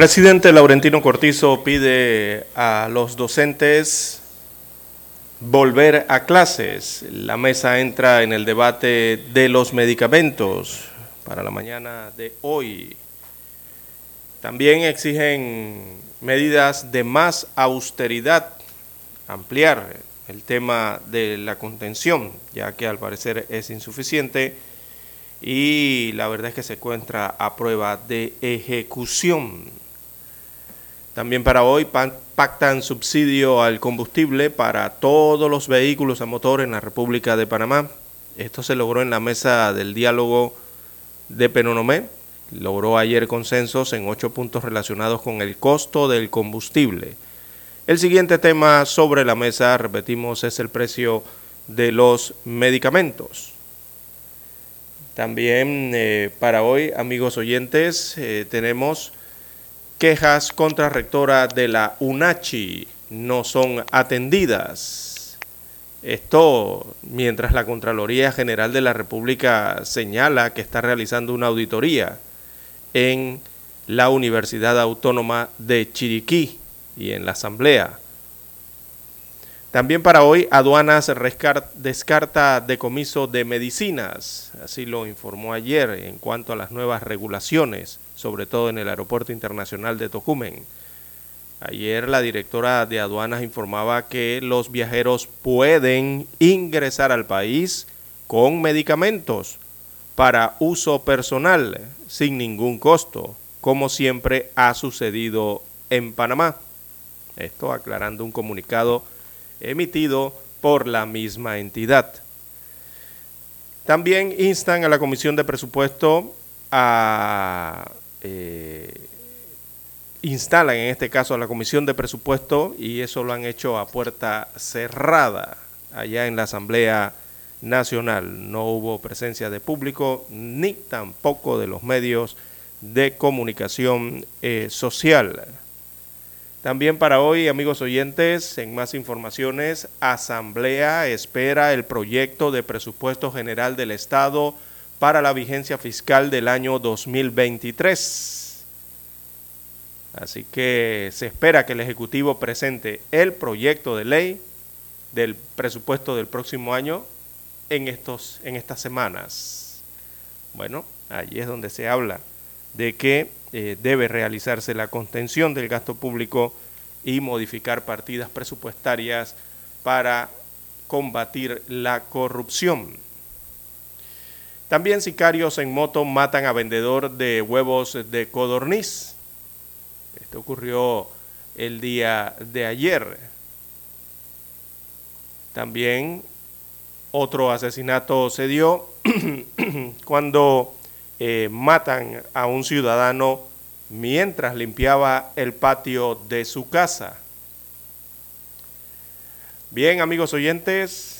Presidente Laurentino Cortizo pide a los docentes volver a clases. La mesa entra en el debate de los medicamentos para la mañana de hoy. También exigen medidas de más austeridad, ampliar el tema de la contención, ya que al parecer es insuficiente y la verdad es que se encuentra a prueba de ejecución. También para hoy pactan subsidio al combustible para todos los vehículos a motor en la República de Panamá. Esto se logró en la mesa del diálogo de Penonomé. Logró ayer consensos en ocho puntos relacionados con el costo del combustible. El siguiente tema sobre la mesa, repetimos, es el precio de los medicamentos. También eh, para hoy, amigos oyentes, eh, tenemos quejas contra rectora de la UNACHI no son atendidas. Esto mientras la Contraloría General de la República señala que está realizando una auditoría en la Universidad Autónoma de Chiriquí y en la Asamblea. También para hoy, aduanas descarta decomiso de medicinas, así lo informó ayer en cuanto a las nuevas regulaciones sobre todo en el Aeropuerto Internacional de Tocumen. Ayer la directora de aduanas informaba que los viajeros pueden ingresar al país con medicamentos para uso personal sin ningún costo, como siempre ha sucedido en Panamá. Esto aclarando un comunicado emitido por la misma entidad. También instan a la Comisión de Presupuesto a eh, instalan en este caso a la Comisión de Presupuesto y eso lo han hecho a puerta cerrada allá en la Asamblea Nacional. No hubo presencia de público ni tampoco de los medios de comunicación eh, social. También para hoy, amigos oyentes, en más informaciones, Asamblea espera el proyecto de presupuesto general del Estado para la vigencia fiscal del año 2023. Así que se espera que el Ejecutivo presente el proyecto de ley del presupuesto del próximo año en, estos, en estas semanas. Bueno, allí es donde se habla de que eh, debe realizarse la contención del gasto público y modificar partidas presupuestarias para combatir la corrupción. También sicarios en moto matan a vendedor de huevos de codorniz. Esto ocurrió el día de ayer. También otro asesinato se dio cuando eh, matan a un ciudadano mientras limpiaba el patio de su casa. Bien, amigos oyentes,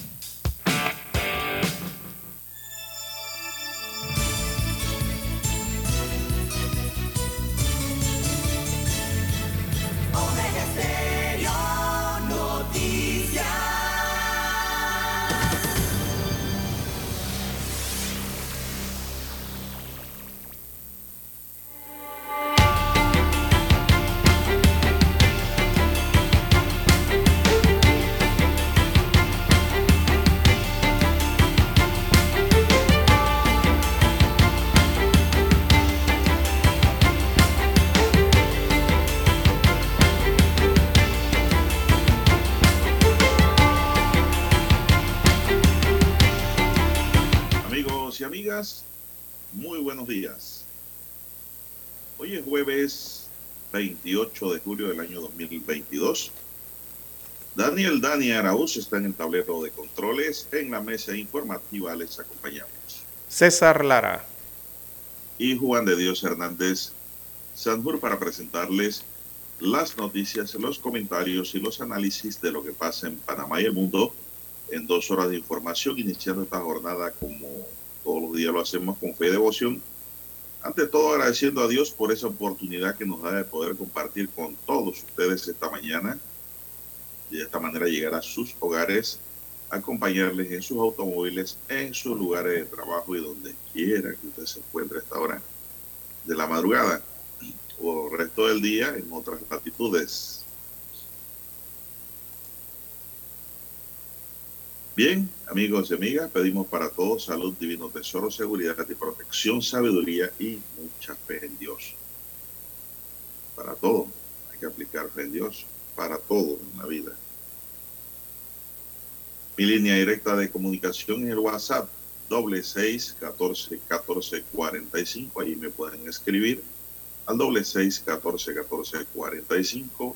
Daniel Dani Arauz está en el tablero de controles. En la mesa informativa les acompañamos. César Lara. Y Juan de Dios Hernández Sanjur para presentarles las noticias, los comentarios y los análisis de lo que pasa en Panamá y el mundo en dos horas de información, iniciando esta jornada como todos los días lo hacemos con fe y devoción. Ante todo agradeciendo a Dios por esa oportunidad que nos da de poder compartir con todos ustedes esta mañana y de esta manera llegar a sus hogares, acompañarles en sus automóviles, en sus lugares de trabajo y donde quiera que usted se encuentre a esta hora de la madrugada o el resto del día en otras latitudes. Bien, amigos y amigas, pedimos para todos salud, divino tesoro, seguridad protección, sabiduría y mucha fe en Dios. Para todo, hay que aplicar fe en Dios, para todo en la vida. Mi línea directa de comunicación es el WhatsApp, doble seis catorce catorce cuarenta y cinco. Ahí me pueden escribir al doble seis catorce catorce cuarenta y cinco.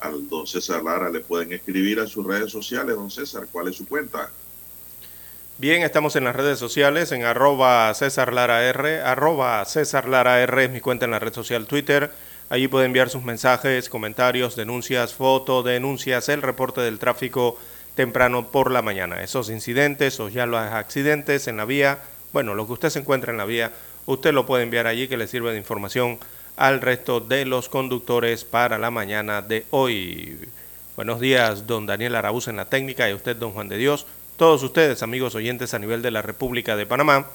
Al don César Lara le pueden escribir a sus redes sociales. Don César, ¿cuál es su cuenta? Bien, estamos en las redes sociales, en arroba César Lara R, arroba César Lara R es mi cuenta en la red social Twitter. Allí puede enviar sus mensajes, comentarios, denuncias, fotos, denuncias, el reporte del tráfico temprano por la mañana. Esos incidentes o ya los accidentes en la vía, bueno, lo que usted se encuentra en la vía, usted lo puede enviar allí que le sirve de información al resto de los conductores para la mañana de hoy. Buenos días, don Daniel Araúz en la técnica y usted, don Juan de Dios. Todos ustedes, amigos oyentes a nivel de la República de Panamá,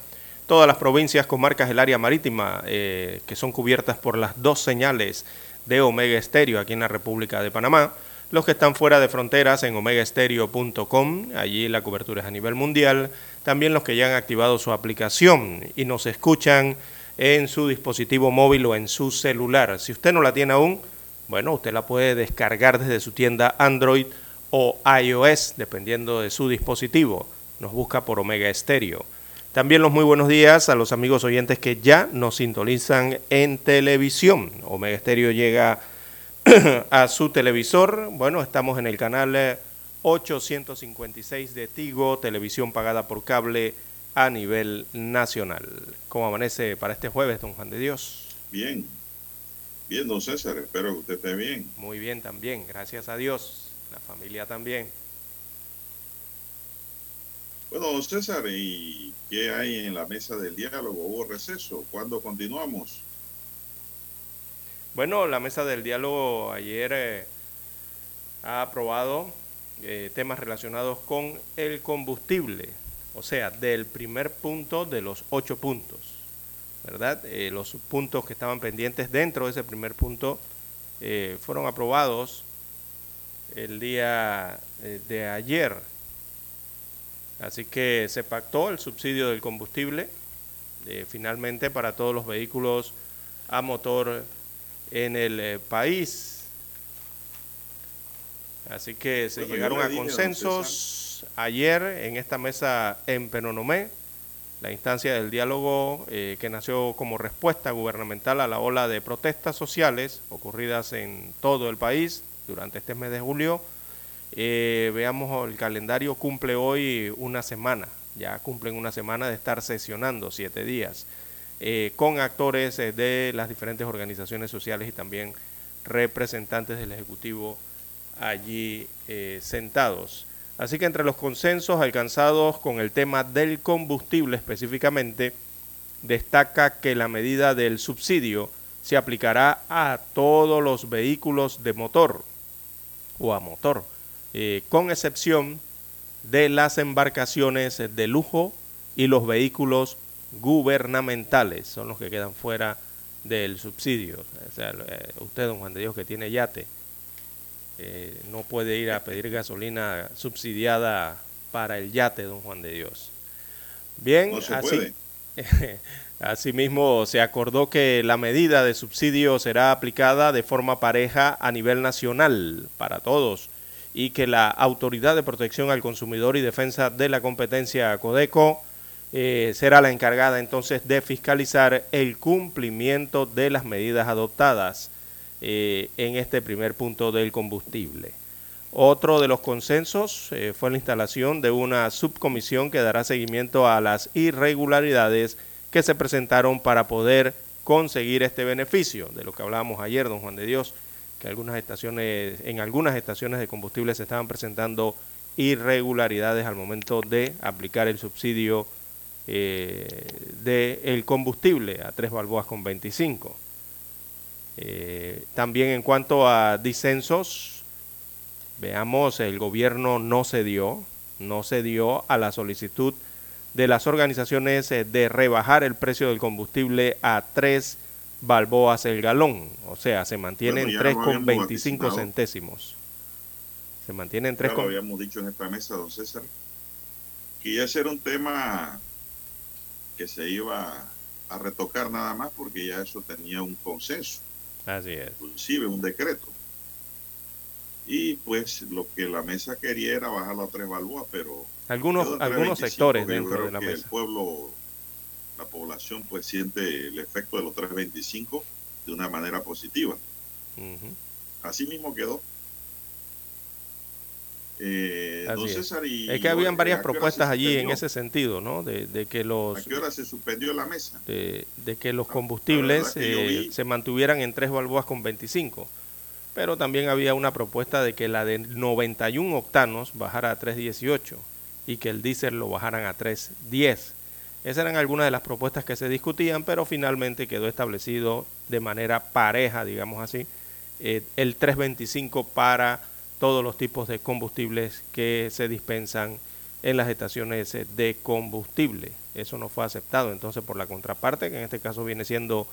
todas las provincias, comarcas del área marítima eh, que son cubiertas por las dos señales de Omega Estéreo aquí en la República de Panamá, los que están fuera de fronteras en omegaestereo.com, allí la cobertura es a nivel mundial, también los que ya han activado su aplicación y nos escuchan en su dispositivo móvil o en su celular. Si usted no la tiene aún, bueno, usted la puede descargar desde su tienda Android o iOS, dependiendo de su dispositivo. Nos busca por Omega Estéreo. También los muy buenos días a los amigos oyentes que ya nos sintonizan en televisión. Omega Estéreo llega a su televisor. Bueno, estamos en el canal eh, 856 de Tigo, televisión pagada por cable a nivel nacional. ¿Cómo amanece para este jueves, don Juan de Dios? Bien, bien, don César, espero que usted esté bien. Muy bien también, gracias a Dios. La familia también. Bueno, don César, ¿y qué hay en la mesa del diálogo? ¿Hubo receso? ¿Cuándo continuamos? Bueno, la mesa del diálogo ayer eh, ha aprobado eh, temas relacionados con el combustible, o sea, del primer punto de los ocho puntos, ¿verdad? Eh, los puntos que estaban pendientes dentro de ese primer punto fueron aprobados el día de ayer. Así que se pactó el subsidio del combustible finalmente para todos los vehículos a motor en el eh, país. Así que se Bueno, llegaron le a consensos ayer en esta mesa en Penonomé, la instancia del diálogo eh, que nació como respuesta gubernamental a la ola de protestas sociales ocurridas en todo el país durante este mes de julio. Eh, veamos, el calendario cumple hoy una semana, ya cumplen una semana de estar sesionando, siete días, eh, con actores eh, de las diferentes organizaciones sociales y también representantes del Ejecutivo allí eh, sentados. Así que entre los consensos alcanzados con el tema del combustible específicamente, destaca que la medida del subsidio se aplicará a todos los vehículos de motor o a motor, con excepción de las embarcaciones de lujo y los vehículos gubernamentales, son los que quedan fuera del subsidio. O sea, eh, usted, don Juan de Dios, que tiene yate, eh, no puede ir a pedir gasolina subsidiada para el yate, don Juan de Dios. Bien, No se así. Asimismo, se acordó que la medida de subsidio será aplicada de forma pareja a nivel nacional para todos y que la Autoridad de Protección al Consumidor y Defensa de la Competencia Codeco eh, será la encargada entonces de fiscalizar el cumplimiento de las medidas adoptadas eh, en este primer punto del combustible. Otro de los consensos eh, fue la instalación de una subcomisión que dará seguimiento a las irregularidades que se presentaron para poder conseguir este beneficio, de lo que hablábamos ayer, don Juan de Dios, que algunas estaciones, en algunas estaciones de combustible se estaban presentando irregularidades al momento de aplicar el subsidio eh, del combustible a tres balboas con 25. Eh, también en cuanto a disensos, veamos, el gobierno no cedió, no cedió a la solicitud de las organizaciones eh, de rebajar el precio del combustible a 3 balboas el galón, o sea, se mantiene Bueno, en ya 3 lo con habíamos 25 vaticinado. centésimos. Se mantiene en 3 Ya lo con habíamos dicho en esta mesa, don César, que ya ese era un tema que se iba a retocar nada más porque ya eso tenía un consenso, Así es. inclusive un decreto. Y pues lo que la mesa quería era bajarlo a tres balboas, pero Algunos, algunos 3.25, sectores dentro creo de la que mesa. El pueblo, la población, pues siente el efecto de los 3.25 de una manera positiva. Así mismo quedó. Eh, don es. César, y Es que habían ¿a varias se propuestas allí en ese sentido, ¿no? De, de que los ¿A qué hora se suspendió la mesa? de, de que los Ah, combustibles que eh, se mantuvieran en 3 balboas con 25. Pero también había una propuesta de que la de 91 octanos bajara a 3.18 y que el diésel lo bajaran a 3.10. Esas eran algunas de las propuestas que se discutían, pero finalmente quedó establecido de manera pareja, digamos así, eh, el 3.25 para todos los tipos de combustibles que se dispensan en las estaciones de combustible. Eso no fue aceptado entonces por la contraparte, que en este caso viene siendo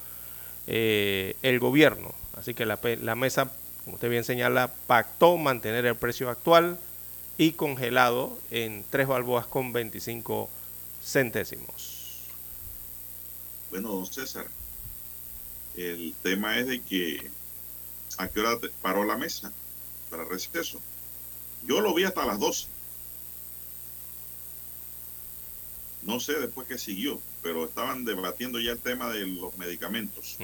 eh, el gobierno. Así que la, la mesa, como usted bien señala, pactó mantener el precio actual y congelado en 3 balboas con 25 centésimos. Bueno, don César, el tema es de que a qué hora paró la mesa para receso. Yo lo vi hasta las 12. No sé después qué siguió, pero estaban debatiendo ya el tema de los medicamentos.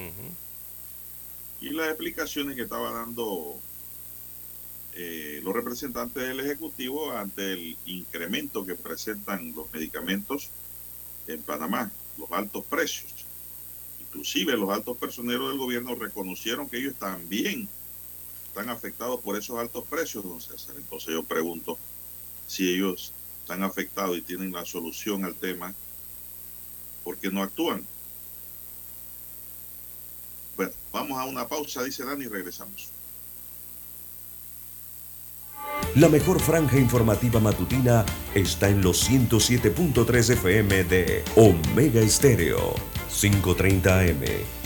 Y las explicaciones que estaba dando eh, los representantes del Ejecutivo ante el incremento que presentan los medicamentos en Panamá, los altos precios. Inclusive los altos personeros del gobierno reconocieron que ellos también están afectados por esos altos precios, don César. Entonces yo pregunto si ellos están afectados y tienen la solución al tema, ¿por qué no actúan? Bueno, vamos a una pausa, dice Dani, y regresamos. La mejor franja informativa matutina está en los 107.3 FM de Omega Estéreo. 5.30 AM.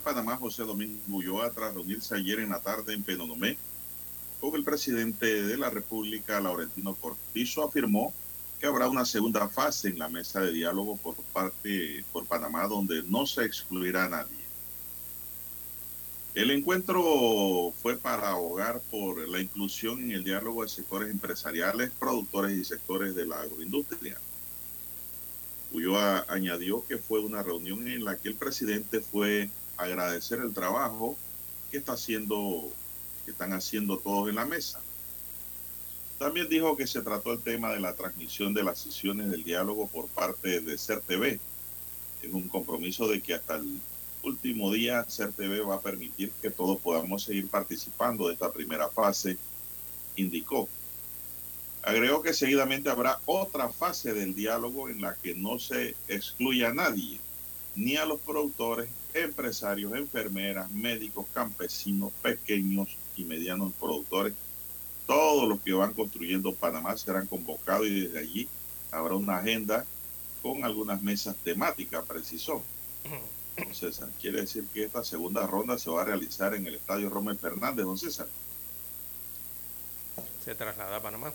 Panamá, José Domingo Ulloa, tras reunirse ayer en la tarde en Penonomé con el presidente de la República, Laurentino Cortizo, afirmó que habrá una segunda fase en la mesa de diálogo por parte por Panamá, donde no se excluirá a nadie. El encuentro fue para abogar por la inclusión en el diálogo de sectores empresariales, productores y sectores de la agroindustria. Ulloa añadió que fue una reunión en la que el presidente fue agradecer el trabajo que está haciendo, que están haciendo todos en la mesa. También dijo que se trató el tema de la transmisión de las sesiones del diálogo por parte de CERTV. Es un compromiso de que hasta el último día CERTV va a permitir que todos podamos seguir participando de esta primera fase, indicó. Agregó que seguidamente habrá otra fase del diálogo en la que no se excluya a nadie, ni a los productores, empresarios, enfermeras, médicos, campesinos, pequeños y medianos productores. Todos los que van construyendo Panamá serán convocados y desde allí habrá una agenda con algunas mesas temáticas, precisó. César, quiere decir que esta segunda ronda se va a realizar en el Estadio Rommel Fernández, don César. Se traslada a Panamá.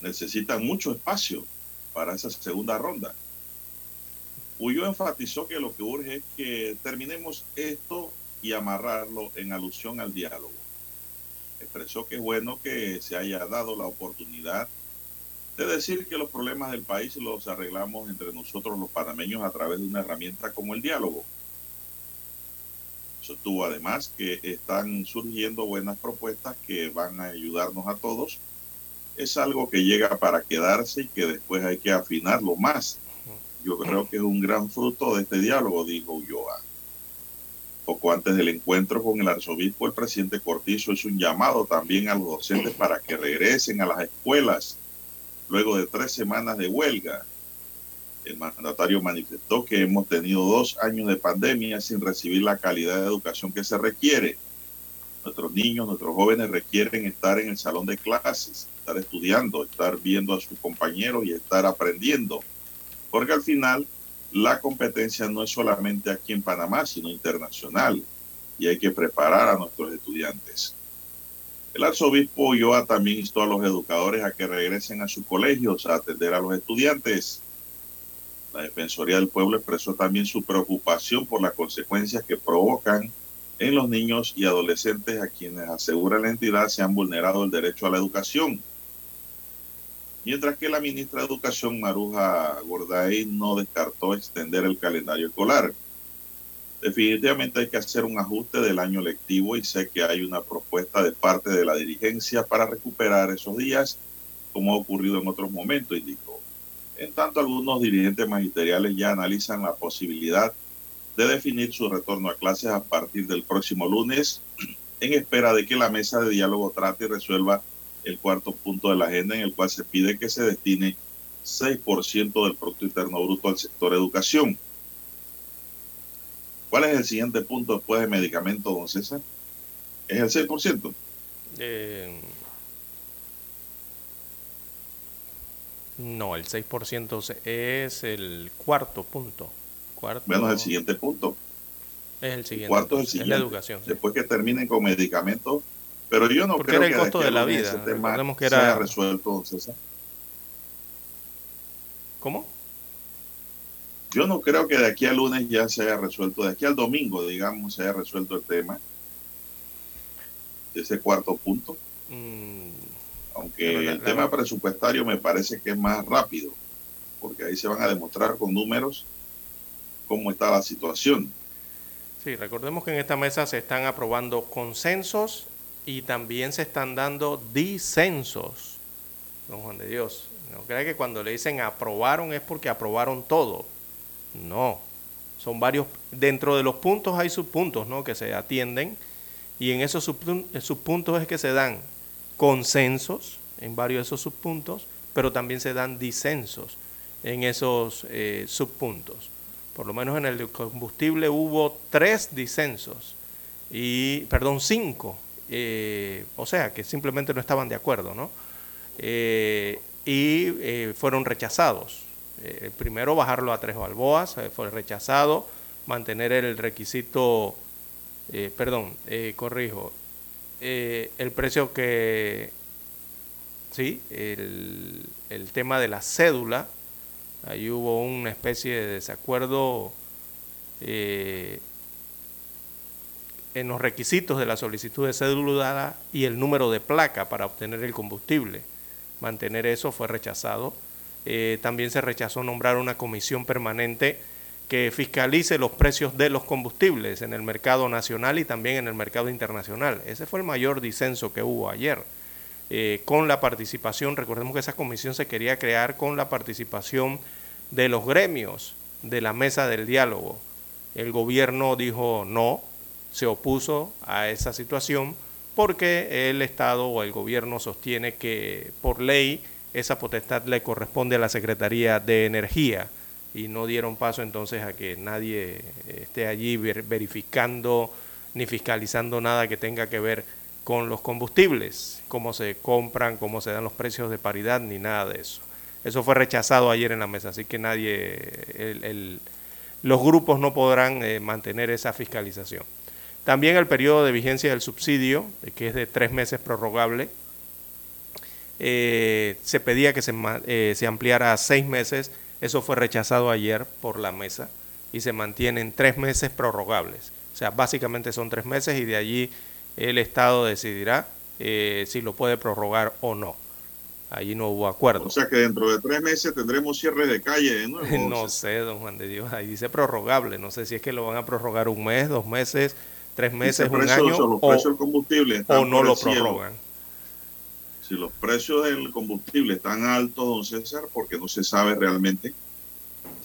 necesitan mucho espacio para esa segunda ronda. Ullo enfatizó que lo que urge es que terminemos esto y amarrarlo en alusión al diálogo. Expresó que es bueno que se haya dado la oportunidad de decir que los problemas del país los arreglamos entre nosotros los panameños a través de una herramienta como el diálogo. Sostuvo además que están surgiendo buenas propuestas que van a ayudarnos a todos es algo que llega para quedarse y que después hay que afinarlo más. Yo creo que es un gran fruto de este diálogo, dijo Ulloa. Poco antes del encuentro con el arzobispo, el presidente Cortizo hizo un llamado también a los docentes para que regresen a las escuelas luego de tres semanas de huelga. El mandatario manifestó que hemos tenido dos años de pandemia sin recibir la calidad de educación que se requiere. Nuestros niños, nuestros jóvenes requieren estar en el salón de clases, estar estudiando, estar viendo a sus compañeros y estar aprendiendo. Porque al final la competencia no es solamente aquí en Panamá, sino internacional. Y hay que preparar a nuestros estudiantes. El arzobispo Ulloa también instó a los educadores a que regresen a sus colegios a atender a los estudiantes. La Defensoría del Pueblo expresó también su preocupación por las consecuencias que provocan en los niños y adolescentes a quienes asegura la entidad se han vulnerado el derecho a la educación. Mientras que la ministra de Educación, Maruja Gorday, no descartó extender el calendario escolar. Definitivamente hay que hacer un ajuste del año lectivo y sé que hay una propuesta de parte de la dirigencia para recuperar esos días, como ha ocurrido en otros momentos, indicó. En tanto, algunos dirigentes magisteriales ya analizan la posibilidad de definir su retorno a clases a partir del próximo lunes, en espera de que la mesa de diálogo trate y resuelva el cuarto punto de la agenda en el cual se pide que se destine 6% del Producto Interno Bruto al sector educación. ¿Cuál es el siguiente punto después de medicamento, don César? ¿Es el 6%? Eh, no, el 6% es el cuarto punto. Cuarto, bueno, es el siguiente punto. Es el siguiente. El cuarto es el Es siguiente. la educación. sí. Después que terminen con medicamentos. Pero yo no Porque creo era el que costo de la vida. ese tema que era- haya resuelto, César. ¿Cómo? Yo no creo que de aquí al lunes ya se haya resuelto, de aquí al domingo, digamos, se haya resuelto el tema ese cuarto punto, Mm, aunque la- el la- tema presupuestario me parece que es más rápido, porque ahí se van a demostrar con números cómo está la situación. Sí, recordemos que en esta mesa se están aprobando consensos y también se están dando disensos. Don Juan de Dios, no crea que cuando le dicen aprobaron es porque aprobaron todo. No, son varios, dentro de los puntos hay subpuntos ¿no? que se atienden y en esos eh, subpuntos es que se dan consensos en varios de esos subpuntos, pero también se dan disensos en esos eh, subpuntos. Por lo menos en el combustible hubo tres disensos, y, perdón, cinco, eh, o sea, que simplemente no estaban de acuerdo, ¿no? Eh, y eh, fueron rechazados. Eh, primero, bajarlo a tres balboas, fue rechazado, mantener el requisito, perdón, corrijo, el precio que, sí, el, el tema de la cédula, ahí hubo una especie de desacuerdo eh, en los requisitos de la solicitud de cédula y el número de placa para obtener el combustible. Mantener eso fue rechazado. Eh, también se rechazó nombrar una comisión permanente que fiscalice los precios de los combustibles en el mercado nacional y también en el mercado internacional. Ese fue el mayor disenso que hubo ayer. Eh, con la participación, recordemos que esa comisión se quería crear con la participación de los gremios de la mesa del diálogo. El gobierno dijo no, se opuso a esa situación porque el Estado o el gobierno sostiene que por ley esa potestad le corresponde a la Secretaría de Energía y no dieron paso entonces a que nadie esté allí ver- verificando ni fiscalizando nada que tenga que ver con los combustibles, cómo se compran, cómo se dan los precios de paridad, ni nada de eso. Eso fue rechazado ayer en la mesa, así que nadie, el- el- los grupos no podrán eh, mantener esa fiscalización. También el periodo de vigencia del subsidio, que es de tres meses prorrogable, eh, se pedía que se, eh, se ampliara a seis meses. Eso fue rechazado ayer por la mesa y se mantienen tres meses prorrogables. O sea, básicamente son tres meses y de allí el Estado decidirá eh, si lo puede prorrogar o no. Allí no hubo acuerdo. O sea que dentro de tres meses tendremos cierre de calle de nuevo. No sé, don Juan de Dios, ahí dice prorrogable. No sé si es que lo van a prorrogar un mes, dos meses, tres meses, un año o los o, precios del combustible están o no lo prorrogan. Si los precios del combustible están altos, don César, porque no se sabe realmente,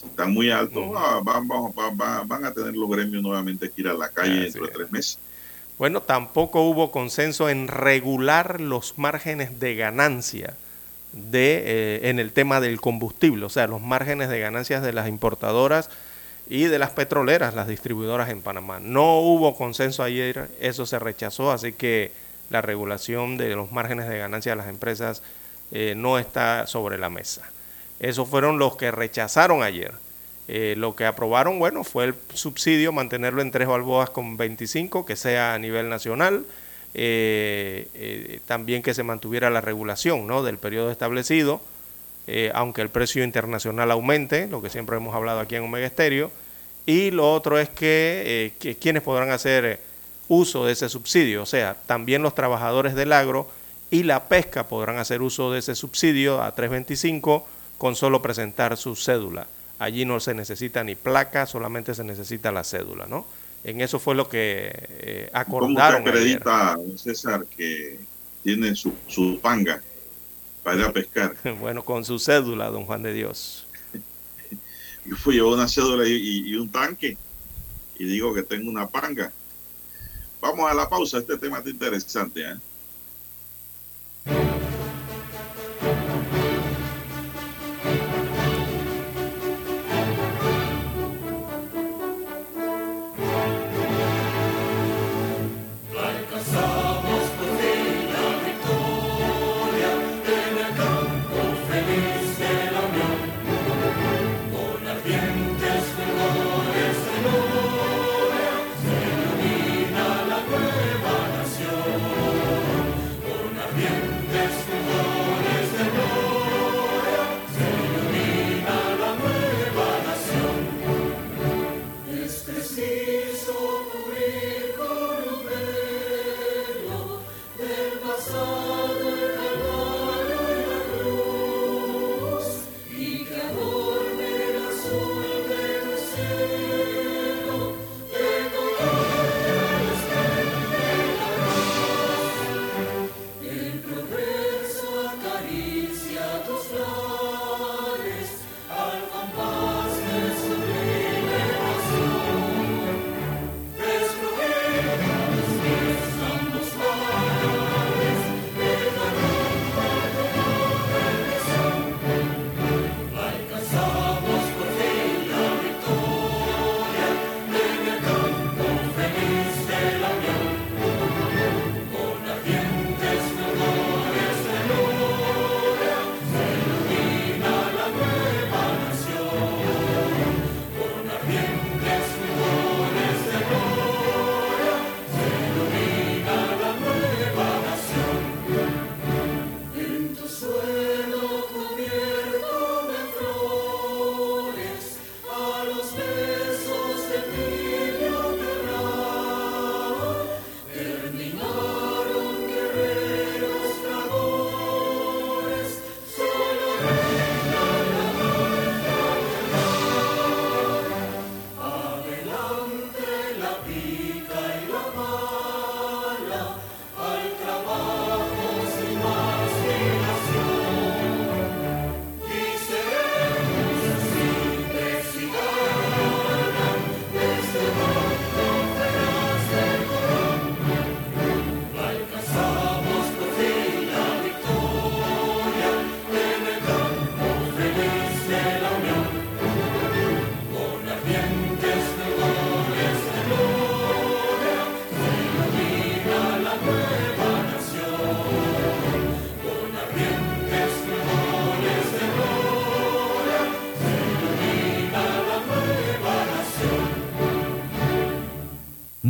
si están muy altos, ah, van, van- van- van- van a tener los gremios nuevamente que ir a la calle Así dentro de es. tres meses. Bueno, tampoco hubo consenso en regular los márgenes de ganancia de, eh, en el tema del combustible, o sea, los márgenes de ganancias de las importadoras y de las petroleras, las distribuidoras en Panamá. No hubo consenso ayer, eso se rechazó, así que la regulación de los márgenes de ganancia de las empresas eh, no está sobre la mesa. Esos fueron los que rechazaron ayer. Eh, lo que aprobaron, bueno, fue el subsidio, mantenerlo en tres balboas con 25, que sea a nivel nacional, eh, también que se mantuviera la regulación ¿no? del periodo establecido, eh, aunque el precio internacional aumente, lo que siempre hemos hablado aquí en Omega Estéreo. Y lo otro es que, que quienes podrán hacer uso de ese subsidio, o sea, también los trabajadores del agro y la pesca podrán hacer uso de ese subsidio a 325 con solo presentar su cédula. Allí no se necesita ni placa, solamente se necesita la cédula, ¿no? En eso fue lo que eh, acordaron. ¿Cómo acredita, César, que tiene su, su panga para ir a pescar? bueno, con su cédula, don Juan de Dios. Yo fui a una cédula y, un tanque y digo que tengo una panga. Vamos a la pausa, este tema está interesante. ¿eh?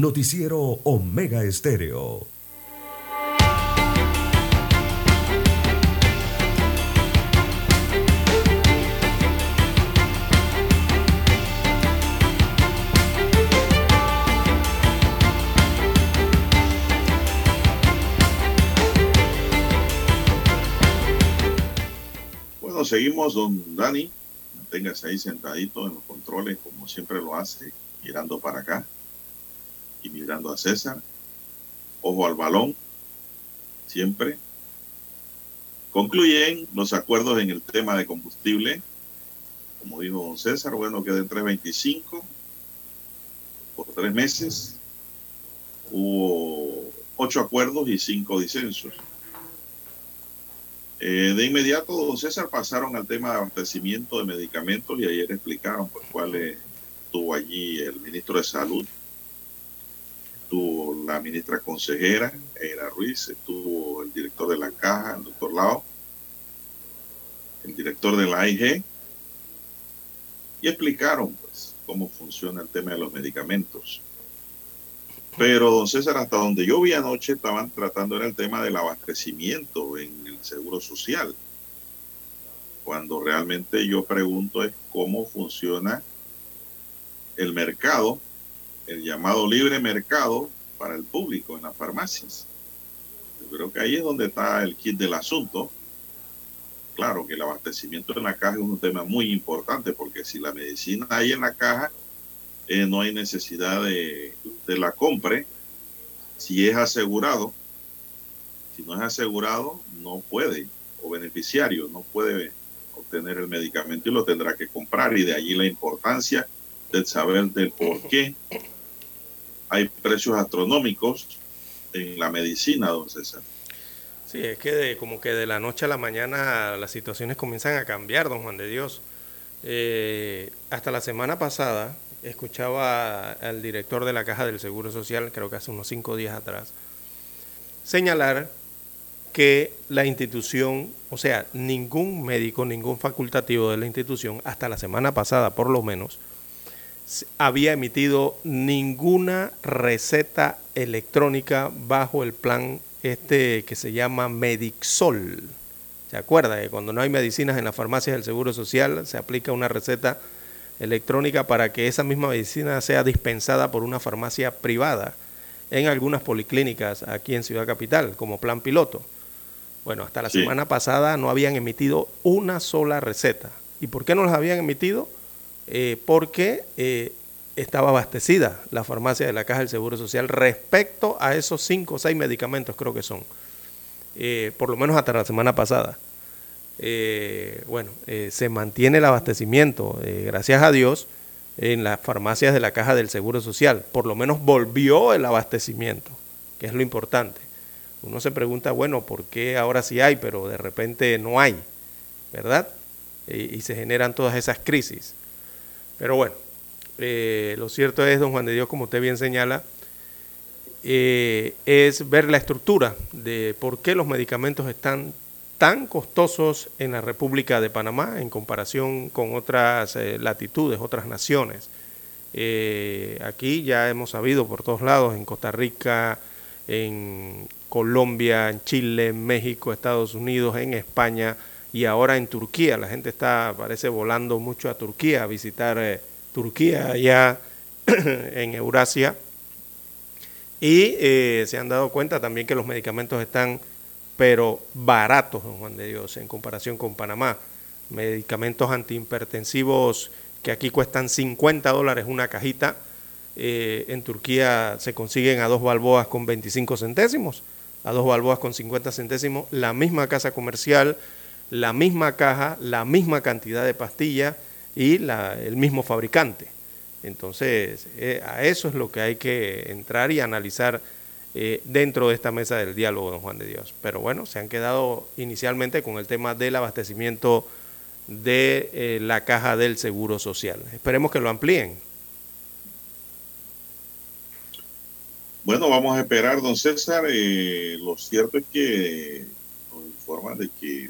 Noticiero Omega Estéreo. Bueno, seguimos, don Dani. Manténgase ahí sentadito en los controles, como siempre lo hace, mirando para acá a César. Ojo al balón, siempre. Concluyen los acuerdos en el tema de combustible. Como dijo don César, bueno, queda en 3.25 por tres meses. Hubo ocho acuerdos y cinco disensos. Eh, de inmediato, don César, pasaron al tema de abastecimiento de medicamentos y ayer explicaron pues, cuál estuvo allí el ministro de Salud estuvo la ministra consejera, Eira Ruiz, estuvo el director de la caja, el doctor Lao, el director de la AIG, y explicaron pues cómo funciona el tema de los medicamentos. Pero, don César, hasta donde yo vi anoche, estaban tratando en el tema del abastecimiento en el Seguro Social. Cuando realmente yo pregunto es cómo funciona el mercado, el llamado libre mercado para el público en las farmacias. Yo creo que ahí es donde está el kit del asunto. Claro que el abastecimiento en la caja es un tema muy importante porque si la medicina hay en la caja, eh, no hay necesidad de que usted la compre. Si es asegurado, si no es asegurado, no puede, o beneficiario, no puede obtener el medicamento y lo tendrá que comprar. Y de allí la importancia del saber del por qué hay precios astronómicos en la medicina, don César. Sí, es que como que de la noche a la mañana las situaciones comienzan a cambiar, don Juan de Dios. Eh, hasta la semana pasada escuchaba al director de la Caja del Seguro Social, creo que hace unos cinco días atrás, señalar que la institución, o sea, ningún médico, ningún facultativo de la institución, hasta la semana pasada por lo menos, había emitido ninguna receta electrónica bajo el plan este que se llama Medixol. ¿Se acuerda que cuando no hay medicinas en las farmacias del Seguro Social se aplica una receta electrónica para que esa misma medicina sea dispensada por una farmacia privada en algunas policlínicas aquí en Ciudad Capital como plan piloto? Bueno, hasta la semana pasada no habían emitido una sola receta. ¿Y por qué no las habían emitido? Eh, porque eh, estaba abastecida la farmacia de la Caja del Seguro Social respecto a esos cinco o seis medicamentos, creo que son, eh, por lo menos hasta la semana pasada. bueno, se mantiene el abastecimiento, gracias a Dios, en las farmacias de la Caja del Seguro Social. Por lo menos volvió el abastecimiento, que es lo importante. Uno se pregunta, bueno, ¿por qué ahora sí hay, pero de repente no hay? ¿Verdad? y se generan todas esas crisis. Pero bueno, eh, lo cierto es, don Juan de Dios, como usted bien señala, eh, es ver la estructura de por qué los medicamentos están tan costosos en la República de Panamá en comparación con otras eh, latitudes, otras naciones. aquí ya hemos sabido por todos lados, en Costa Rica, en Colombia, en Chile, en México, Estados Unidos, en España, y ahora en Turquía. La gente está, parece, volando mucho a Turquía, a visitar eh, Turquía allá en Eurasia. Y eh, se han dado cuenta también que los medicamentos están, pero baratos, don Juan de Dios, en comparación con Panamá. Medicamentos antihipertensivos que aquí cuestan 50 dólares una cajita. Eh, en Turquía se consiguen a dos balboas con 25 centésimos, a dos balboas con 50 centésimos, la misma casa comercial, la misma caja, la misma cantidad de pastillas y el mismo fabricante. Entonces, eh, a eso es lo que hay que entrar y analizar eh, dentro de esta mesa del diálogo, don Juan de Dios. Pero bueno, se han quedado inicialmente con el tema del abastecimiento de eh, la caja del Seguro Social. Esperemos que lo amplíen. Bueno, vamos a esperar, don César. lo cierto es que nos informan de que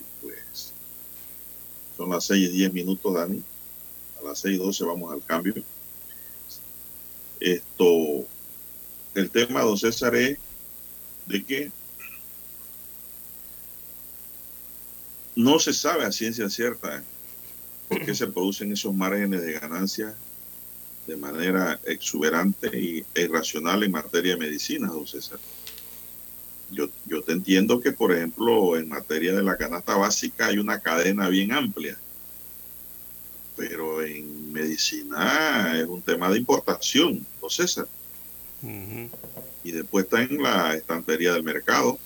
son las 6 y 10 minutos, Dani. A las 6 y 12 vamos al cambio. Esto, el tema, don César, es de que no se sabe a ciencia cierta por qué se producen esos márgenes de ganancia de manera exuberante e irracional en materia de medicina, don César. Yo, yo te entiendo que, por ejemplo, en materia de la canasta básica hay una cadena bien amplia, pero en medicina es un tema de importación, ¿no, César? Y después está en la estantería del mercado.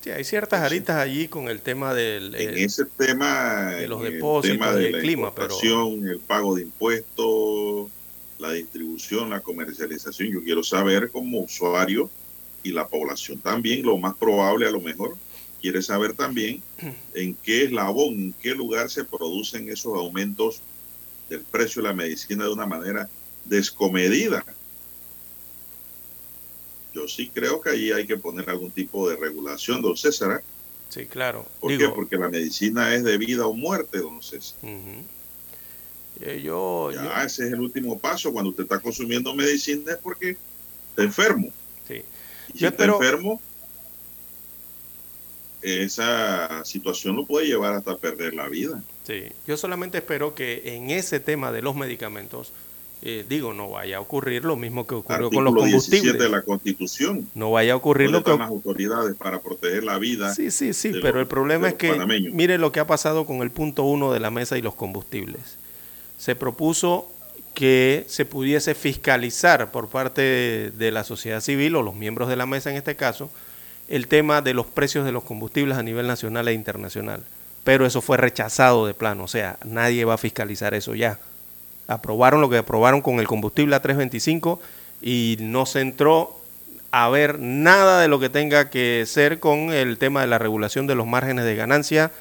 Sí, hay ciertas aritas allí con el tema del... En ese tema... De los depósitos de el clima, pero... El pago de impuestos, la distribución, la comercialización. Yo quiero saber como usuario y la población también, lo más probable a lo mejor, quiere saber también en qué eslabón, en qué lugar se producen esos aumentos del precio de la medicina de una manera descomedida. Yo sí creo que ahí hay que poner algún tipo de regulación, don César. ¿eh? Sí, claro. ¿Por qué? Porque la medicina es de vida o muerte, don César. Eh, yo, ya, ese es el último paso. Cuando usted está consumiendo medicina es porque está enfermo. Sí. Si Yo está enfermo, esa situación lo puede llevar hasta perder la vida. Sí, yo solamente espero que en ese tema de los medicamentos, eh, digo, no vaya a ocurrir lo mismo que ocurrió con los Artículo 17 combustibles. de la Constitución. No vaya a ocurrir ¿Dónde lo que las autoridades para proteger la vida? Sí, sí, sí, pero los- el problema es que, panameños? mire lo que ha pasado con el punto uno de la mesa y los combustibles. Se propuso que se pudiese fiscalizar por parte de la sociedad civil o los miembros de la mesa en este caso el tema de los precios de los combustibles a nivel nacional e internacional. Pero eso fue rechazado de plano, o sea, nadie va a fiscalizar eso ya. Aprobaron lo que aprobaron con el combustible a 325 y no se entró a ver nada de lo que tenga que ser con el tema de la regulación de los márgenes de ganancia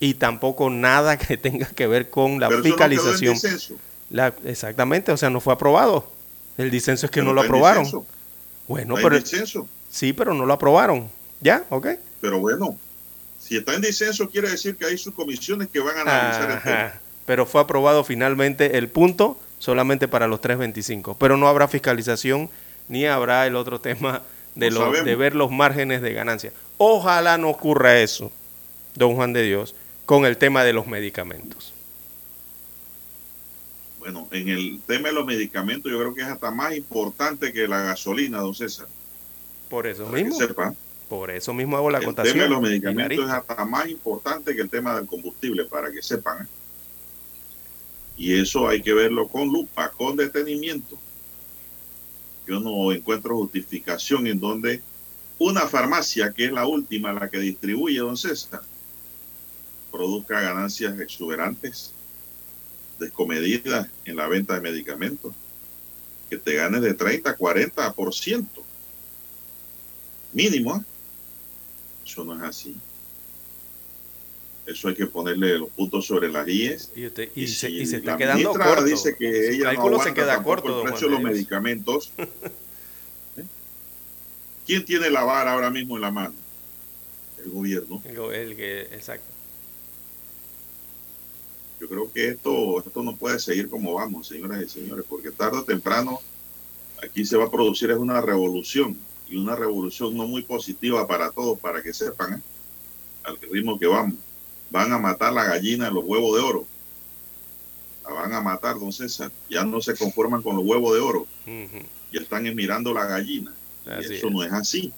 y tampoco nada que tenga que ver con la Pero eso no La- exactamente, o sea, no fue aprobado. El disenso es que Pero no lo aprobaron. disenso. Bueno, pero disenso. sí, pero no lo aprobaron. ¿Ya? ¿Ok? Pero bueno, si está en disenso quiere decir que hay subcomisiones que van a analizar el tema. Pero fue aprobado finalmente el punto solamente para los 325. Pero no habrá fiscalización ni habrá el otro tema de, No lo- sabemos. de ver los márgenes de ganancia. Ojalá no ocurra eso, don Juan de Dios, con el tema de los medicamentos. Bueno, en el tema de los medicamentos yo creo que es hasta más importante que la gasolina, don César. Por eso Para que mismo, sepa, por eso mismo hago la el acotación. tema de los medicamentos es hasta más importante que el tema del combustible, para que sepan. ¿eh? Y eso hay que verlo con lupa, con detenimiento. Yo no encuentro justificación en donde una farmacia, que es la última, la que distribuye, don César, produzca ganancias exuberantes, descomedidas en la venta de medicamentos, que te ganes de 30 a 40%. Mínimo. ¿eh? Eso no es así. Eso hay que ponerle los puntos sobre las IES. Y, usted- y se, si y se está quedando corto. dice que ella no se queda corto, el precio de los medicamentos. ¿Eh? ¿Quién tiene la vara ahora mismo en la mano? El gobierno. El- el que- exacto. Yo creo que esto, esto no puede seguir como vamos, señoras y señores, porque tarde o temprano aquí se va a producir es una revolución y una revolución no muy positiva para todos, para que sepan ¿eh? al ritmo que vamos. Van a matar la gallina de los huevos de oro. La van a matar, don César. Ya no se conforman con los huevos de oro, Ujú. ya están mirando la gallina. Y eso es. no es así.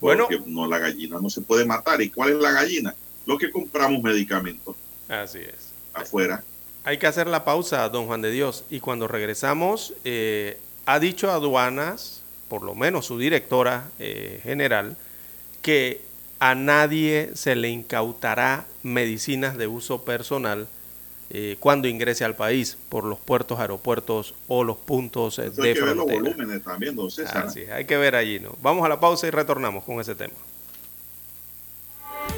Bueno. Porque no, la gallina no se puede matar. ¿Y cuál es la gallina? Lo que compramos medicamentos Así es. Afuera. Hay que hacer la pausa, don Juan de Dios. Y cuando regresamos, eh, ha dicho aduanas, por lo menos su directora eh, general, que a nadie se le incautará medicinas de uso personal eh, cuando ingrese al país por los puertos, aeropuertos o los puntos eh, Eso hay de que ver los frontera. volúmenes también, don César. Así es, hay que ver allí, ¿no? Vamos a la pausa y retornamos con ese tema.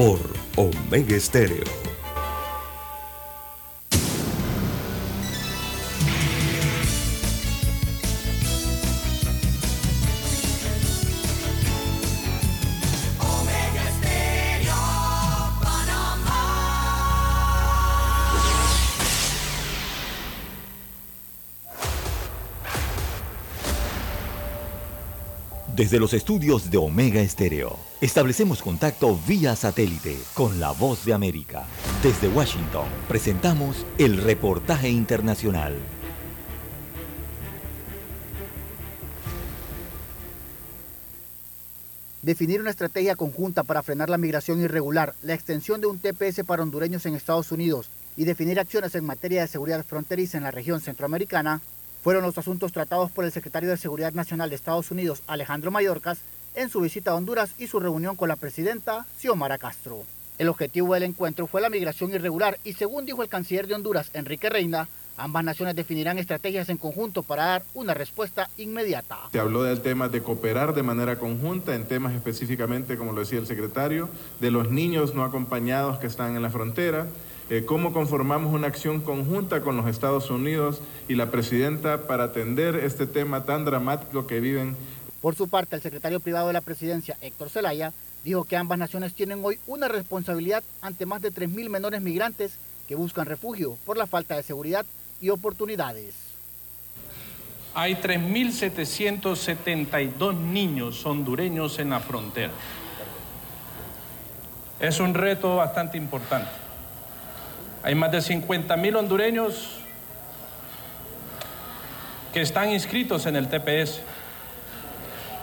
por Omega Estéreo. Desde los estudios de Omega Estéreo, establecemos contacto vía satélite con la voz de América. Desde Washington, presentamos el reportaje internacional. Definir una estrategia conjunta para frenar la migración irregular, la extensión de un TPS para hondureños en Estados Unidos y definir acciones en materia de seguridad fronteriza en la región centroamericana fueron los asuntos tratados por el secretario de Seguridad Nacional de Estados Unidos, Alejandro Mayorkas, en su visita a Honduras y su reunión con la presidenta Xiomara Castro. El objetivo del encuentro fue la migración irregular y según dijo el canciller de Honduras, Enrique Reina, Ambas naciones definirán estrategias en conjunto para dar una respuesta inmediata. Se habló del tema de cooperar de manera conjunta en temas específicamente, como lo decía el secretario, de los niños no acompañados que están en la frontera, eh, cómo conformamos una acción conjunta con los Estados Unidos y la presidenta para atender este tema tan dramático que viven. Por su parte, el secretario privado de la presidencia, Héctor Zelaya, dijo que ambas naciones tienen hoy una responsabilidad ante más de 3.000 menores migrantes que buscan refugio por la falta de seguridad y oportunidades. Hay 3.772 niños hondureños en la frontera. Es un reto bastante importante. Hay más de 50.000 hondureños que están inscritos en el TPS,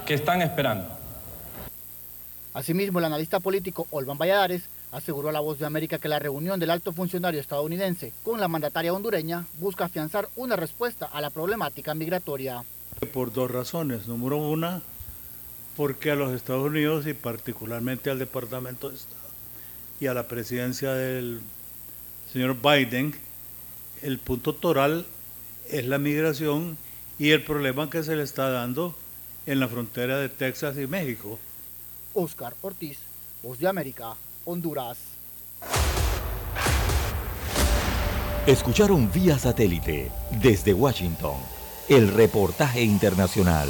que están esperando. Asimismo, el analista político Olvan Valladares aseguró a La Voz de América que la reunión del alto funcionario estadounidense con la mandataria hondureña busca afianzar una respuesta a la problemática migratoria. Por dos razones. Número una, porque a los Estados Unidos y particularmente al Departamento de Estado y a la presidencia del señor Biden, el punto toral es la migración y el problema que se le está dando en la frontera de Texas y México. Oscar Ortiz, Voz de América, Honduras. Escucharon vía satélite desde Washington el reportaje internacional.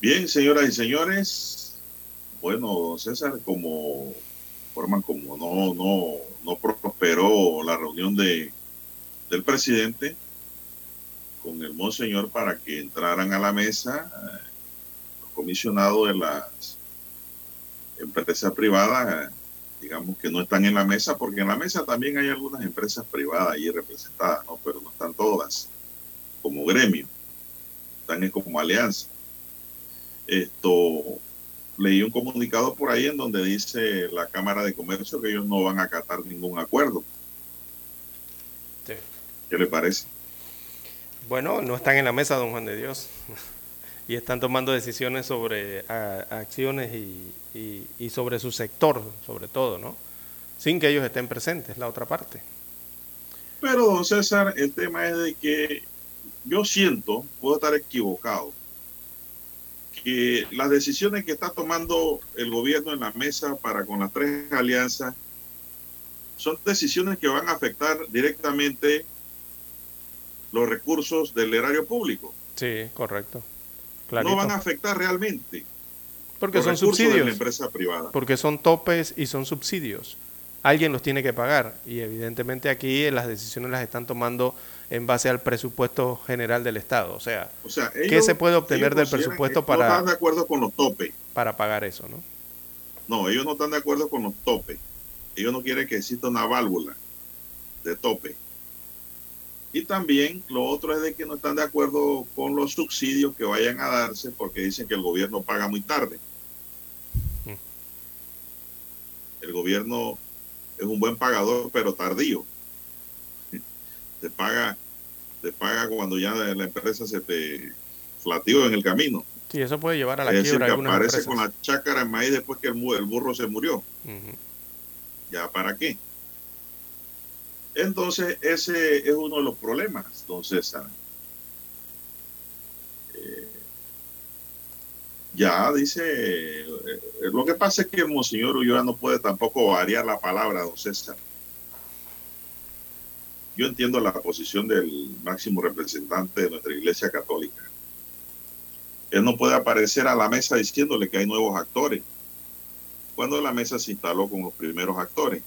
Bien, señoras y señores, bueno, César, como forman como no, no, no prosperó la reunión de, del presidente con el monseñor para que entraran a la mesa eh, los comisionados de las empresas privadas, digamos que no están en la mesa, porque en la mesa también hay algunas empresas privadas ahí representadas, ¿no? pero no están todas como gremio, están como alianza. Esto leí un comunicado por ahí en donde dice la Cámara de Comercio que ellos no van a acatar ningún acuerdo. Sí. ¿Qué le parece? Bueno, no están en la mesa, don Juan de Dios. y están tomando decisiones sobre a, acciones y, y, y, sobre su sector, sobre todo, ¿no? Sin que ellos estén presentes, la otra parte. Pero, don César, el tema es de que yo siento, puedo estar equivocado, que las decisiones que está tomando el gobierno en la mesa para con las tres alianzas son decisiones que van a afectar directamente los recursos del erario público. Sí, correcto. Clarito. No van a afectar realmente. Porque son subsidios. De la empresa privada. Porque son topes y son subsidios. Alguien los tiene que pagar. Y evidentemente aquí las decisiones las están tomando en base al presupuesto general del Estado. O sea, o sea ellos, ¿qué se puede obtener del presupuesto para... No están de acuerdo con los topes. Para pagar eso, ¿no? No, ellos no están de acuerdo con los topes. Ellos no quieren que exista una válvula de tope. Y también lo otro es de que no están de acuerdo con los subsidios que vayan a darse porque dicen que el gobierno paga muy tarde. El gobierno es un buen pagador, pero tardío te paga, te paga cuando ya la empresa se te flatío en el camino. Sí, eso puede llevar a la es decir, quiebra que algunas aparece empresas. con la chácara en maíz después que el, burro se murió. ¿Ya para qué? Entonces, ese es uno de los problemas, don César. Eh, ya dice, eh, lo que pasa es que el Monseñor Ulloa no puede tampoco variar la palabra, don César. Yo entiendo la posición del máximo representante de nuestra Iglesia Católica. Él no puede aparecer a la mesa diciéndole que hay nuevos actores cuando la mesa se instaló con los primeros actores.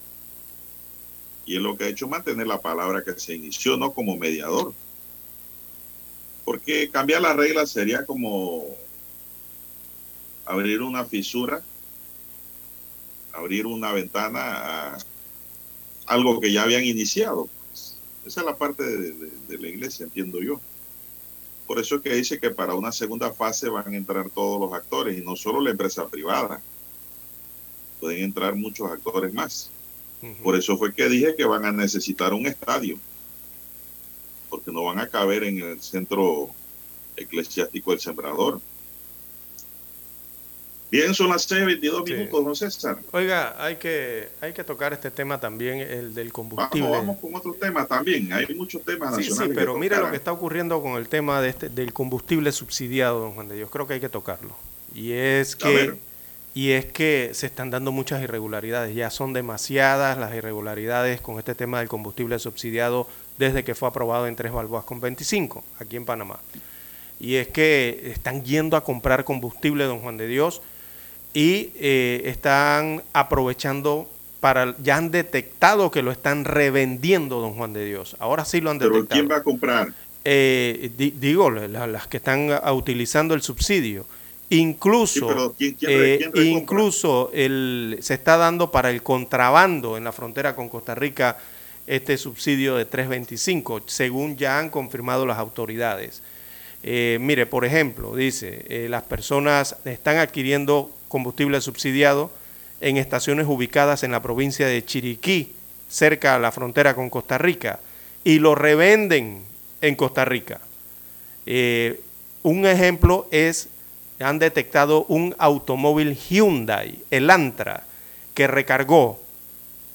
Y él lo que ha hecho es mantener la palabra que se inició, no como mediador. Porque cambiar las reglas sería como abrir una fisura, abrir una ventana a algo que ya habían iniciado. Esa es la parte de, de- de la iglesia, entiendo yo. Por eso es que dice que para una segunda fase van a entrar todos los actores y no solo la empresa privada. Pueden entrar muchos actores más. Por eso fue que dije que van a necesitar un estadio, porque no van a caber en el centro eclesiástico del Sembrador. Bien, son las 6:22 Sí. minutos, don César. Oiga, hay que, hay que tocar este tema también, el del combustible. vamos con otro tema también. Hay muchos temas Sí, sí, nacionales. pero que mira lo que está ocurriendo con el tema de este, del combustible subsidiado, don Juan de Dios. Creo que hay que tocarlo. Y es que, y es que se están dando muchas irregularidades. Ya son demasiadas las irregularidades con este tema del combustible subsidiado desde que fue aprobado en tres balboas con 25 aquí en Panamá. Y es que están yendo a comprar combustible, don Juan de Dios, y eh, están aprovechando para, ya han detectado que lo están revendiendo, don Juan de Dios. Ahora sí lo han Pero detectado. ¿quién va a comprar? Eh, di- digo, la- las que están ah, utilizando el subsidio. Incluso, Sí, pero ¿quién- quién eh, quién incluso el, se está dando para el contrabando en la frontera con Costa Rica este subsidio de 3.25, según ya han confirmado las autoridades. Eh, mire, por ejemplo, dice, las personas están adquiriendo combustible subsidiado en estaciones ubicadas en la provincia de Chiriquí, cerca a la frontera con Costa Rica, y lo revenden en Costa Rica. Eh, un ejemplo es, han detectado un automóvil Hyundai, el Antra, que recargó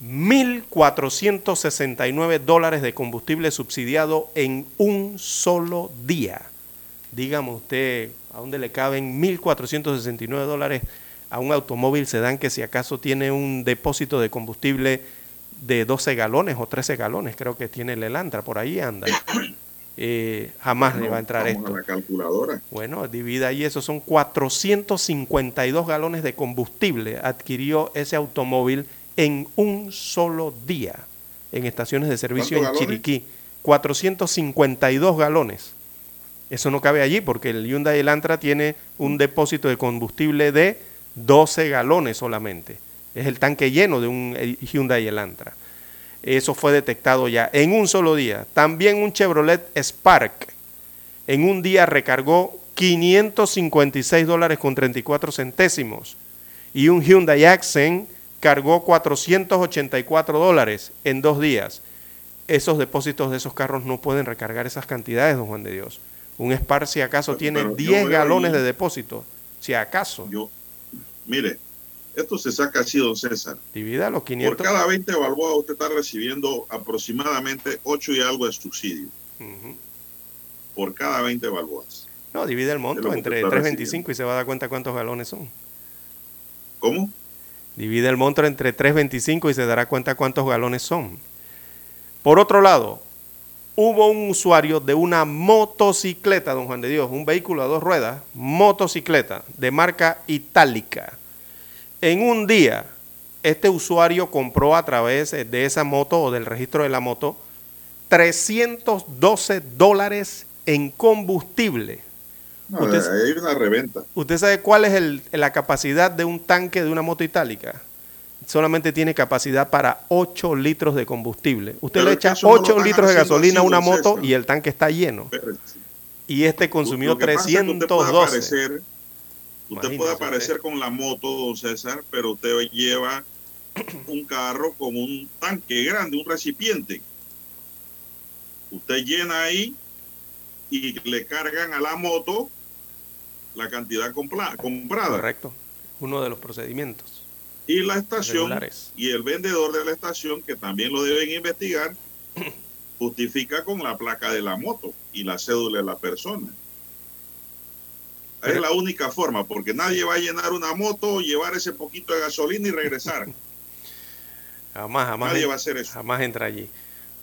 1.469 dólares de combustible subsidiado en un solo día. Dígame usted, ¿a dónde le caben 1.469 dólares a un automóvil sedán que si acaso tiene un depósito de combustible de 12 galones o 13 galones, creo que tiene el Elantra, por ahí anda. Eh, jamás le va a entrar esto. a la calculadora. Bueno, divida ahí, eso son 452 galones de combustible adquirió ese automóvil en un solo día en estaciones de servicio en ¿Cuántos galones? Chiriquí. 452 galones. Eso no cabe allí porque el Hyundai Elantra tiene un depósito de combustible de 12 galones solamente. Es el tanque lleno de un eh, Hyundai Elantra. Eso fue detectado ya en un solo día. También un Chevrolet Spark en un día recargó 556 dólares con 34 centésimos y un Hyundai Accent cargó 484 dólares en dos días. Esos depósitos de esos carros no pueden recargar esas cantidades, don Juan de Dios. Un Spark si acaso Pero- tiene pero yo 10 veo galones ahí- de depósito, si acaso. Yo, mire, esto se saca así, don César. Divida los Por 500. cada 20 balboas usted está recibiendo aproximadamente 8 y algo de subsidio. Por cada 20 balboas. No, divide el monto entre usted está 3.25 y se va a dar cuenta cuántos galones son. ¿Cómo? Divide el monto entre 3.25 y se dará cuenta cuántos galones son. Por otro lado, hubo un usuario de una motocicleta, don Juan de Dios, un vehículo a dos ruedas, motocicleta de marca itálica. En un día, este usuario compró a través de esa moto o del registro de la moto 312 dólares en combustible. No, Usted- hay una reventa. ¿Usted sabe cuál es el- la capacidad de un tanque de una moto itálica? Solamente tiene capacidad para 8 litros de combustible. Usted Pero le echa eso no lo 8 están litros de gasolina a una moto y el tanque está lleno. Y este consumió Lo que pasa es que usted puede 312. aparecer, usted puede aparecer usted. con la moto, don César, pero usted lleva un carro con un tanque grande, un recipiente. Usted llena ahí y le cargan a la moto la cantidad comprada. Correcto. Uno de los procedimientos. Y la estación Regulares. y el vendedor de la estación, que también lo deben investigar, justifica con la placa de la moto y la cédula de la persona. Es la única forma, porque nadie va a llenar una moto, llevar ese poquito de gasolina y regresar. Jamás, jamás. Nadie va a hacer eso. Jamás entra allí.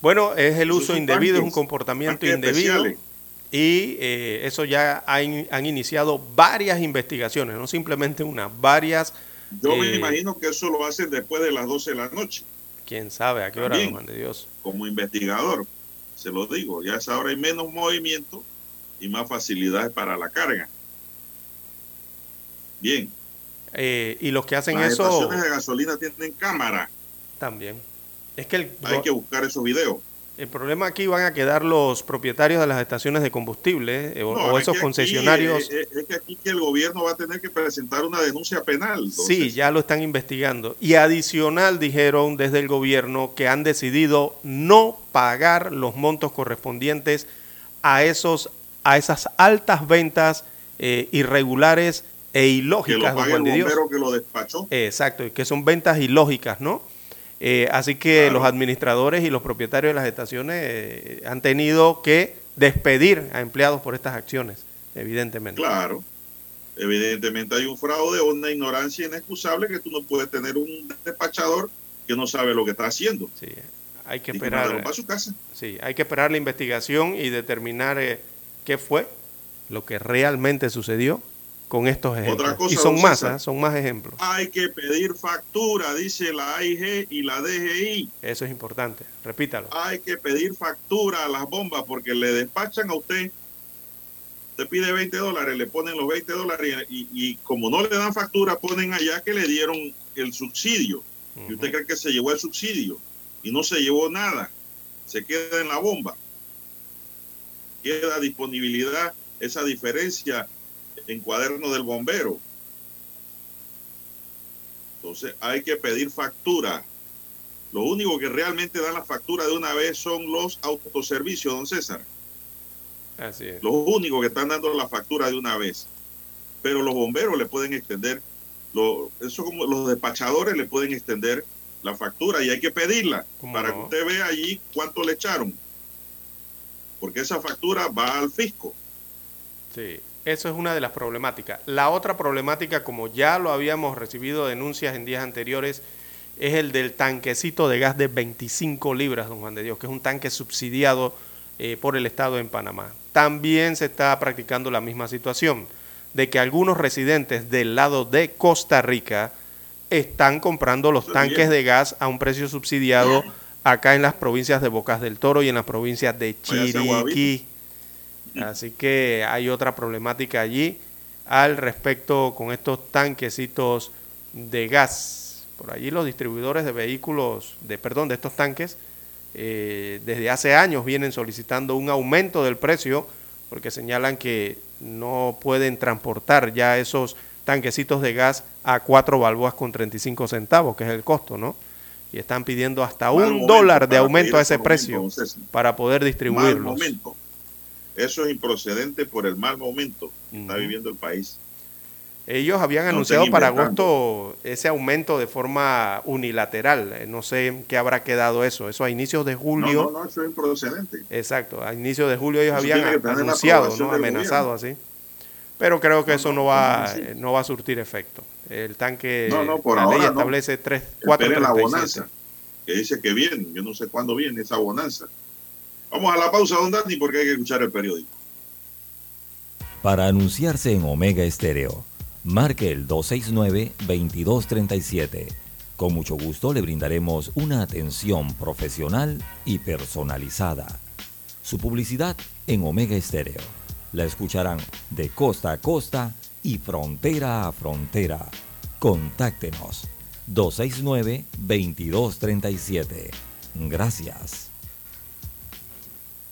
Bueno, es el uso indebido, es un comportamiento indebido. especiales. Y eh, eso ya han, han iniciado varias investigaciones, no simplemente una, varias. Yo me eh, imagino que eso lo hacen después de las 12 de la noche, Quién sabe a qué hora, También. Juan de Dios. como investigador. Se lo digo, ya a esa hora hay menos movimiento y más facilidades para la carga. Bien, Eh, y los que hacen las eso estaciones de gasolina tienen cámara. también. Es que el, Hay que buscar esos videos. El problema aquí van a quedar los propietarios de las estaciones de combustible eh, o, No, o es esos que aquí, concesionarios. eh, eh, es que aquí que el gobierno va a tener que presentar una denuncia penal. Sí, ya lo están investigando. Y adicional dijeron desde el gobierno que han decidido no pagar los montos correspondientes a esos a esas altas ventas eh, irregulares e que ilógicas, lo don pague el de Dios. bombero que lo despachó. Exacto, que son ventas ilógicas, ¿no? Eh, así que los administradores y los propietarios de las estaciones eh, han tenido que despedir a empleados por estas acciones, evidentemente. Claro. Evidentemente hay un fraude o una ignorancia inexcusable que tú no puedes tener un despachador que no sabe lo que está haciendo. Sí, hay que esperar. su casa. Sí, hay que esperar la investigación y determinar eh, qué fue lo que realmente sucedió con estos ejemplos. cosa, y son más. ¿ah? son más ejemplos. Hay que pedir factura, dice la AIG y la DGI. Eso es importante. Repítalo. Hay que pedir factura a las bombas porque le despachan a usted. Te pide 20 dólares, le ponen los 20 dólares y, y como no le dan factura, ponen allá que le dieron el subsidio. Y usted cree que se llevó el subsidio y no se llevó nada. Se queda en la bomba. Queda disponibilidad, esa diferencia en cuaderno del bombero. Entonces hay que pedir factura. Lo único que realmente dan la factura de una vez son los autoservicios, don César. Así es. Los únicos que están dando la factura de una vez. Pero los bomberos le pueden extender, lo, eso como los despachadores le pueden extender la factura y hay que pedirla para que usted vea allí cuánto le echaron. Porque esa factura va al fisco. Sí, eso es una de las problemáticas. La otra problemática, como ya lo habíamos recibido denuncias en días anteriores, es el del tanquecito de gas de 25 libras, don Juan de Dios, que es un tanque subsidiado eh, por el Estado en Panamá. También se está practicando la misma situación, de que algunos residentes del lado de Costa Rica están comprando los tanques de gas a un precio subsidiado acá en las provincias de Bocas del Toro y en las provincias de. Chiriquí. Así que hay otra problemática allí al respecto con estos tanquecitos de gas. Por allí los distribuidores de vehículos, de perdón, de estos tanques, eh, desde hace años vienen solicitando un aumento del precio porque señalan que no pueden transportar ya esos tanquecitos de gas a cuatro balboas con 35 centavos, que es el costo, ¿no? Y están pidiendo hasta Mal un dólar de aumento a ese precio para poder Mal distribuirlos. momento. Eso es improcedente por el mal momento que está viviendo el país. Ellos habían No anunciado para agosto ese aumento de forma unilateral. Eh, No sé en qué habrá quedado eso. Eso a inicios de julio. no, no, eso es improcedente. Exacto, a inicios de julio ellos Eso habían anunciado, ¿no? amenazado así. Pero creo que eso no, va, no va a surtir efecto. El tanque, No, no, por la ley ahora no. establece tres, Esperen la 4.37. bonanza, que dice que viene. Yo no sé cuándo viene esa bonanza. Vamos a la pausa, don Dani, porque hay que escuchar el periódico. Para anunciarse en Omega Estéreo, marque el 269-2237. Con mucho gusto le brindaremos una atención profesional y personalizada. Su publicidad en Omega Estéreo. La escucharán de costa a costa y frontera a frontera. Contáctenos 269-2237. Gracias.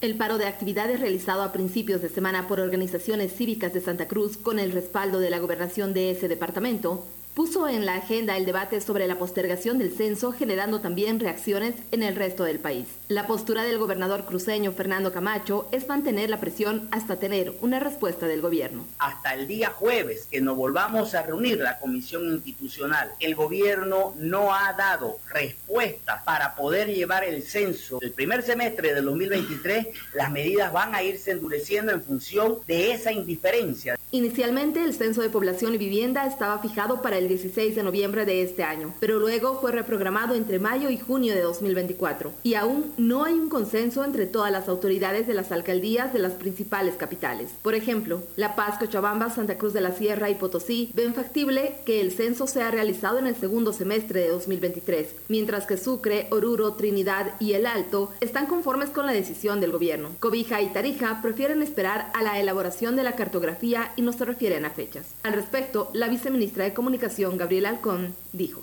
El paro de actividades realizado a principios de semana por organizaciones cívicas de Santa Cruz con el respaldo de la gobernación de ese departamento puso en la agenda el debate sobre la postergación del censo, generando también reacciones en el resto del país. La postura del gobernador cruceño Fernando Camacho es mantener la presión hasta tener una respuesta del gobierno. Hasta el día jueves que nos volvamos a reunir la comisión institucional, el gobierno no ha dado respuesta para poder llevar el censo. El primer semestre del 2023, las medidas van a irse endureciendo en función de esa indiferencia. Inicialmente, el censo de población y vivienda estaba fijado para el 16 de noviembre de este año, pero luego fue reprogramado entre mayo y junio de 2024. Y aún no hay un consenso entre todas las autoridades de las alcaldías de las principales capitales. Por ejemplo, La Paz, Cochabamba, Santa Cruz de la Sierra y Potosí ven factible que el censo sea realizado en el segundo semestre de 2023, mientras que Sucre, Oruro, Trinidad y El Alto están conformes con la decisión del gobierno. Cobija y Tarija prefieren esperar a la elaboración de la cartografía y no se refieren a fechas. Al respecto, la viceministra de Comunicación, Gabriela Alcón, dijo.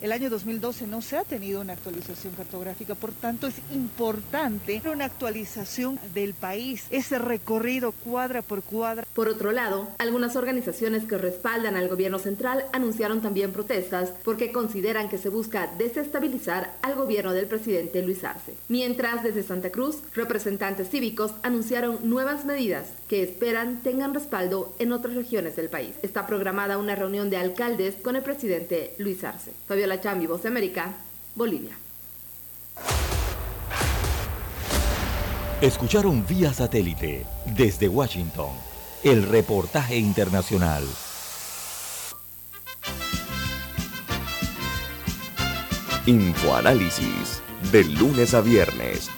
El año 2012 no se ha tenido una actualización cartográfica, por tanto es importante una actualización del país, ese recorrido cuadra por cuadra. Por otro lado, algunas organizaciones que respaldan al gobierno central anunciaron también protestas porque consideran que se busca desestabilizar al gobierno del presidente Luis Arce. Mientras desde Santa Cruz, representantes cívicos anunciaron nuevas medidas que esperan tengan respaldo en otras regiones del país. Está programada una reunión de alcaldes con el presidente Luis Arce. La Chambi, Voz América, Bolivia. Escucharon vía satélite desde Washington el reportaje internacional. Infoanálisis de lunes a viernes,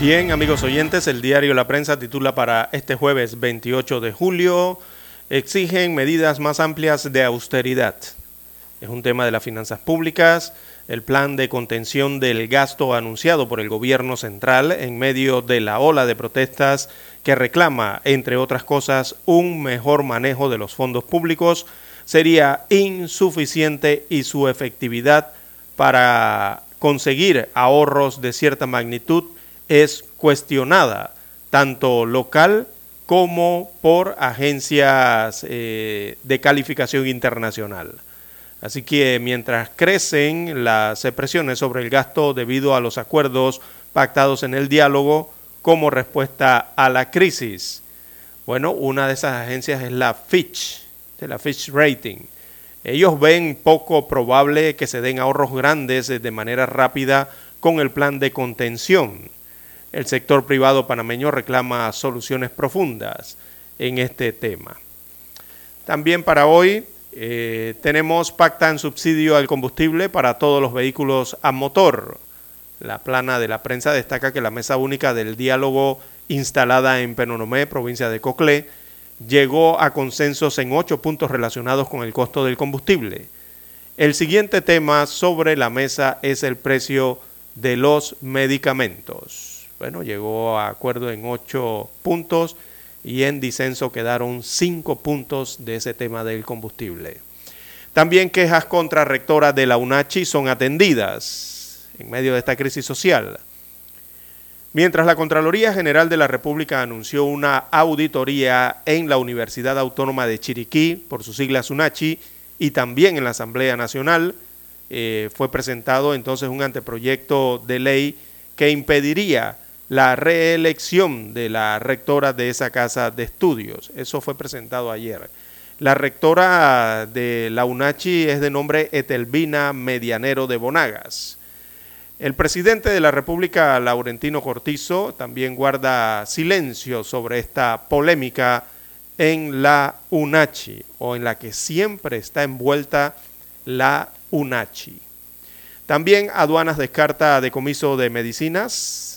Bien, amigos oyentes, el diario La Prensa titula para este jueves 28 de julio, exigen medidas más amplias de austeridad. Es un tema de las finanzas públicas, el plan de contención del gasto anunciado por el gobierno central en medio de la ola de protestas que reclama, entre otras cosas, un mejor manejo de los fondos públicos, sería insuficiente y su efectividad para conseguir ahorros de cierta magnitud es cuestionada, tanto local como por agencias eh, de calificación internacional. Así que mientras crecen las presiones sobre el gasto debido a los acuerdos pactados en el diálogo como respuesta a la crisis, bueno, una de esas agencias es la Fitch, de la Fitch Rating. Ellos ven poco probable que se den ahorros grandes de manera rápida con el plan de contención. El sector privado panameño reclama soluciones profundas en este tema. También para hoy eh, tenemos pacta en subsidio al combustible para todos los vehículos a motor. La plana de la prensa destaca que la mesa única del diálogo instalada en Penonomé, provincia de Coclé, llegó a consensos en ocho puntos relacionados con el costo del combustible. El siguiente tema sobre la mesa es el precio de los medicamentos. Bueno, llegó a acuerdo en ocho puntos y en disenso quedaron cinco puntos de ese tema del combustible. También quejas contra rectoras de la UNACHI son atendidas en medio de esta crisis social. Mientras la Contraloría General de la República anunció una auditoría en la Universidad Autónoma de Chiriquí, por sus siglas UNACHI, y también en la Asamblea Nacional, eh, fue presentado entonces un anteproyecto de ley que impediría la reelección de la rectora de esa casa de estudios. Eso fue presentado ayer. La rectora de la UNACHI es de nombre Etelvina Medianero de Bonagas. El presidente de la República, Laurentino Cortizo, también guarda silencio sobre esta polémica en la UNACHI o en la que siempre está envuelta la UNACHI. También aduanas descarta decomiso de medicinas.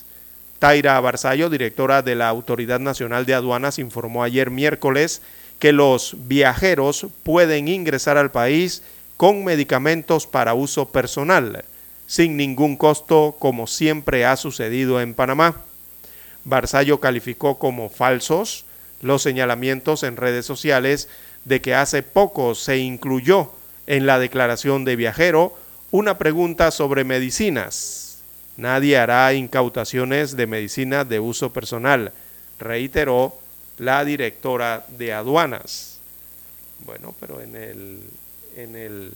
Taira Barzallo, directora de la Autoridad Nacional de Aduanas, informó ayer miércoles que los viajeros pueden ingresar al país con medicamentos para uso personal sin ningún costo, como siempre ha sucedido en Panamá. Barzallo calificó como falsos los señalamientos en redes sociales de que hace poco se incluyó en la declaración de viajero una pregunta sobre medicinas. Nadie hará incautaciones de medicinas de uso personal, reiteró la directora de aduanas. Bueno, pero en el, en el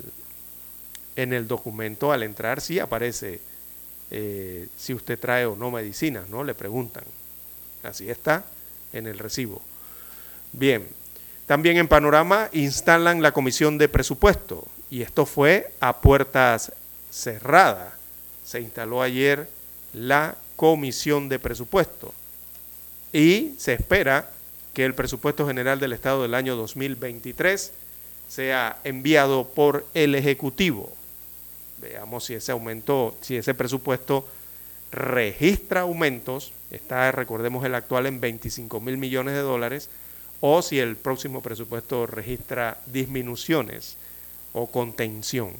en el documento al entrar sí aparece eh, si usted trae o no medicinas, ¿no? Le preguntan. Así está en el recibo. Bien, también en Panorama instalan la comisión de presupuesto y esto fue a puertas cerradas. Se instaló ayer la comisión de presupuesto y se espera que el presupuesto general del Estado del año 2023 sea enviado por el Ejecutivo. Veamos si ese aumento, si ese presupuesto registra aumentos, está, recordemos el actual en 25 mil millones de dólares, o si el próximo presupuesto registra disminuciones o contención.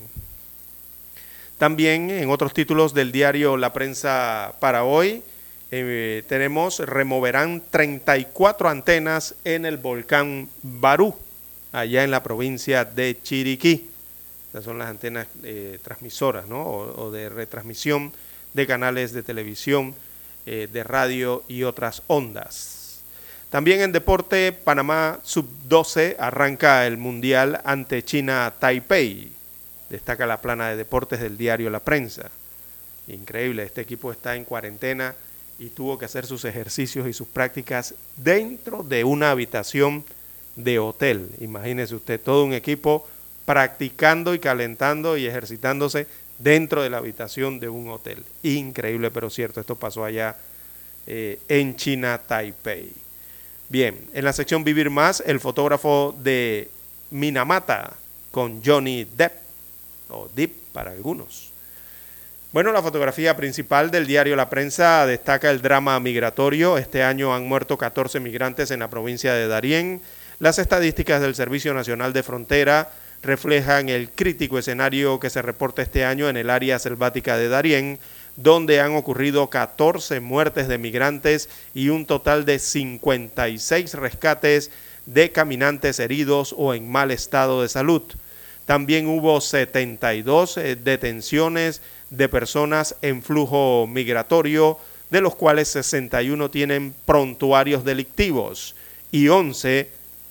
También en otros títulos del diario La Prensa para hoy eh, tenemos removerán 34 antenas en el volcán Barú, allá en la provincia de Chiriquí son las antenas eh, transmisoras ¿no? o, de retransmisión de canales de televisión, eh, de radio y otras ondas. También en deporte, Panamá Sub-12 arranca el Mundial ante China Taipei. Destaca la plana de deportes del diario La Prensa. Increíble, este equipo está en cuarentena y tuvo que hacer sus ejercicios y sus prácticas dentro de una habitación de hotel. Imagínese usted, todo un equipo practicando y calentando y ejercitándose dentro de la habitación de un hotel. Increíble, pero cierto, esto pasó allá eh, en China, Taipei. Bien, en la sección Vivir Más, el fotógrafo de Minamata con Johnny Depp, o Depp para algunos. Bueno, la fotografía principal del diario La Prensa destaca el drama migratorio. Este año han muerto 14 migrantes en la provincia de Darién. Las estadísticas del Servicio Nacional de Frontera reflejan el crítico escenario que se reporta este año en el área selvática de Darién, donde han ocurrido 14 muertes de migrantes y un total de 56 rescates de caminantes heridos o en mal estado de salud. También hubo 72 eh, detenciones de personas en flujo migratorio, de los cuales 61 tienen prontuarios delictivos y 11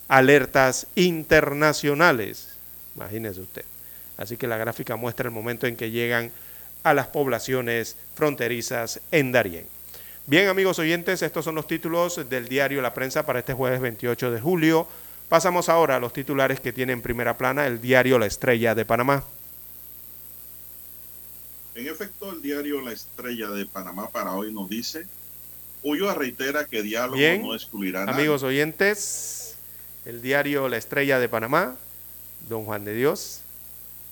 alertas internacionales. Imagínese usted. Así que la gráfica muestra el momento en que llegan a las poblaciones fronterizas en Darién. Bien, amigos oyentes, estos son los títulos del diario La Prensa para este jueves 28 de julio. Pasamos ahora a los titulares que tiene en primera plana el diario La Estrella de Panamá. En efecto, el diario La Estrella de Panamá para hoy nos dice, Ulloa reitera que diálogo no excluirá a Amigos oyentes, el diario La Estrella de Panamá Don Juan de Dios.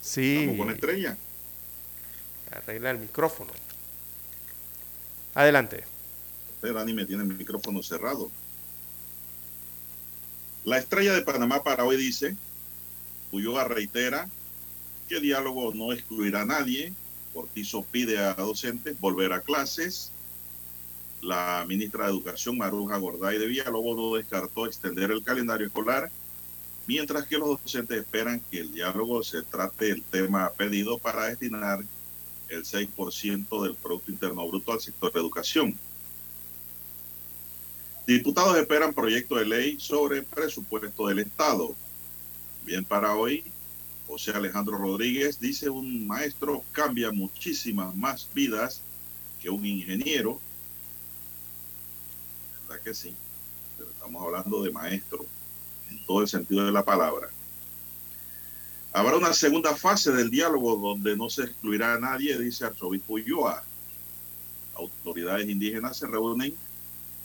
Sí. Estamos con estrella. Arregla el micrófono. Adelante. Usted, Dani, me tiene el micrófono cerrado. La estrella de Panamá para hoy dice, Ulloa reitera que diálogo no excluirá a nadie. Cortizo pide a docentes volver a clases. La ministra de Educación, Maruja Gorday de Villalobos, no descartó extender el calendario escolar, mientras que los docentes esperan que el diálogo se trate el tema pedido para destinar el 6% del Producto Interno Bruto al sector de educación. Diputados esperan proyecto de ley sobre presupuesto del Estado. Bien para hoy, José Alejandro Rodríguez dice un maestro cambia muchísimas más vidas que un ingeniero. ¿Verdad que sí? Pero estamos hablando de maestro en todo el sentido de la palabra. Habrá una segunda fase del diálogo donde no se excluirá a nadie, dice Arzobispo Ulloa. Autoridades indígenas se reúnen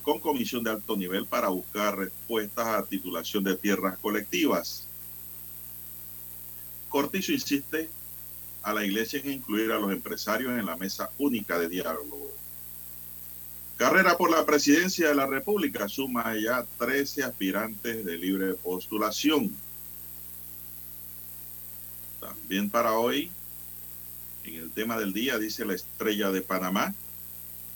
con comisión de alto nivel para buscar respuestas a titulación de tierras colectivas. Cortizo insiste a la iglesia en incluir a los empresarios en la mesa única de diálogo. Carrera por la presidencia de la República suma ya 13 aspirantes de libre postulación. También para hoy, en el tema del día, dice la estrella de Panamá,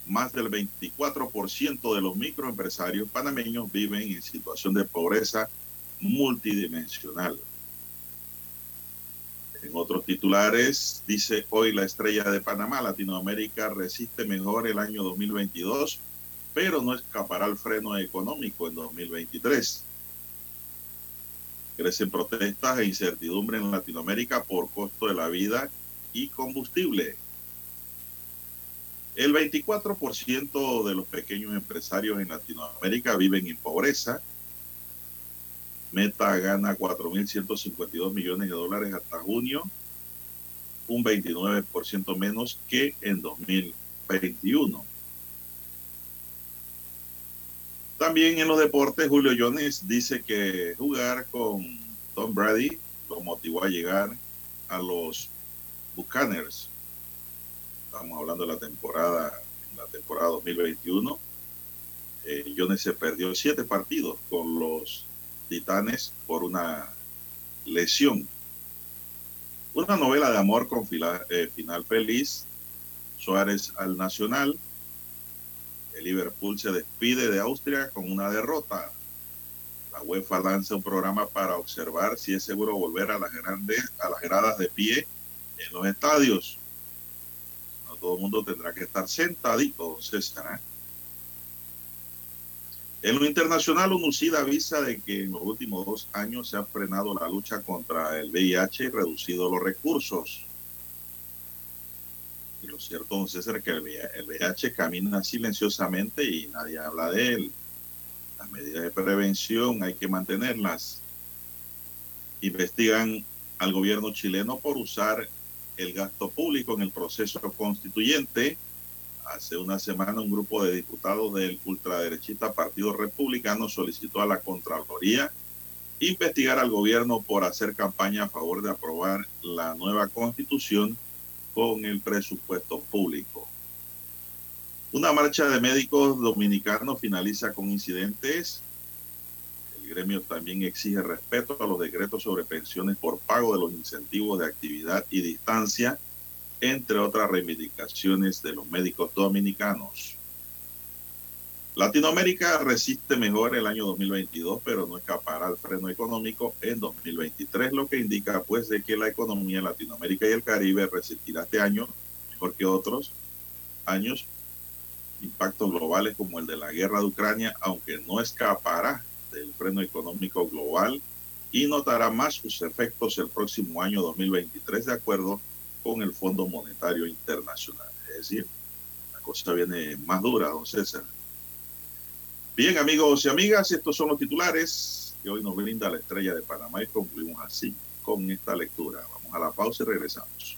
más del 24% de los microempresarios panameños viven en situación de pobreza multidimensional. En otros titulares, dice hoy la estrella de Panamá, Latinoamérica resiste mejor el año 2022, pero no escapará al freno económico en 2023. Crecen protestas e incertidumbre en Latinoamérica por costo de la vida y combustible. El 24% de los pequeños empresarios en Latinoamérica viven en pobreza. Meta gana 4.152 millones de dólares hasta junio, un 29% menos que en 2021. También en los deportes, Julio Jones dice que jugar con Tom Brady lo motivó a llegar a los Buccaneers estamos hablando de la temporada, la temporada 2021. Eh, Jones se perdió siete partidos con los Titanes por una lesión. Una novela de amor con eh, final feliz. Suárez al Nacional. El Liverpool se despide de Austria con una derrota. La UEFA lanza un programa para observar si es seguro volver a las, grandes, a las gradas de pie en los estadios todo el mundo tendrá que estar sentadito, César. ¿eh? En lo internacional, UNUCID avisa de que en los últimos dos años se ha frenado la lucha contra el VIH y reducido los recursos. Y lo cierto, don César, que el VIH camina silenciosamente y nadie habla de él. Las medidas de prevención hay que mantenerlas. Investigan al gobierno chileno por usar el gasto público en el proceso constituyente. Hace una semana un grupo de diputados del ultraderechista Partido Republicano solicitó a la Contraloría investigar al gobierno por hacer campaña a favor de aprobar la nueva constitución con el presupuesto público. Una marcha de médicos dominicanos finaliza con incidentes gremio también exige respeto a los decretos sobre pensiones por pago de los incentivos de actividad y distancia, entre otras reivindicaciones de los médicos dominicanos. Latinoamérica resiste mejor el año 2022, pero no escapará al freno económico en 2023, lo que indica pues de que la economía de Latinoamérica y el Caribe resistirá este año mejor que otros años impactos globales como el de la guerra de Ucrania, aunque no escapará del freno económico global y notará más sus efectos el próximo año 2023 de acuerdo con el Fondo Monetario Internacional. Es decir, la cosa viene más dura, don César. Bien, amigos y amigas, estos son los titulares que hoy nos brinda la estrella de Panamá y concluimos así con esta lectura. Vamos a la pausa y regresamos.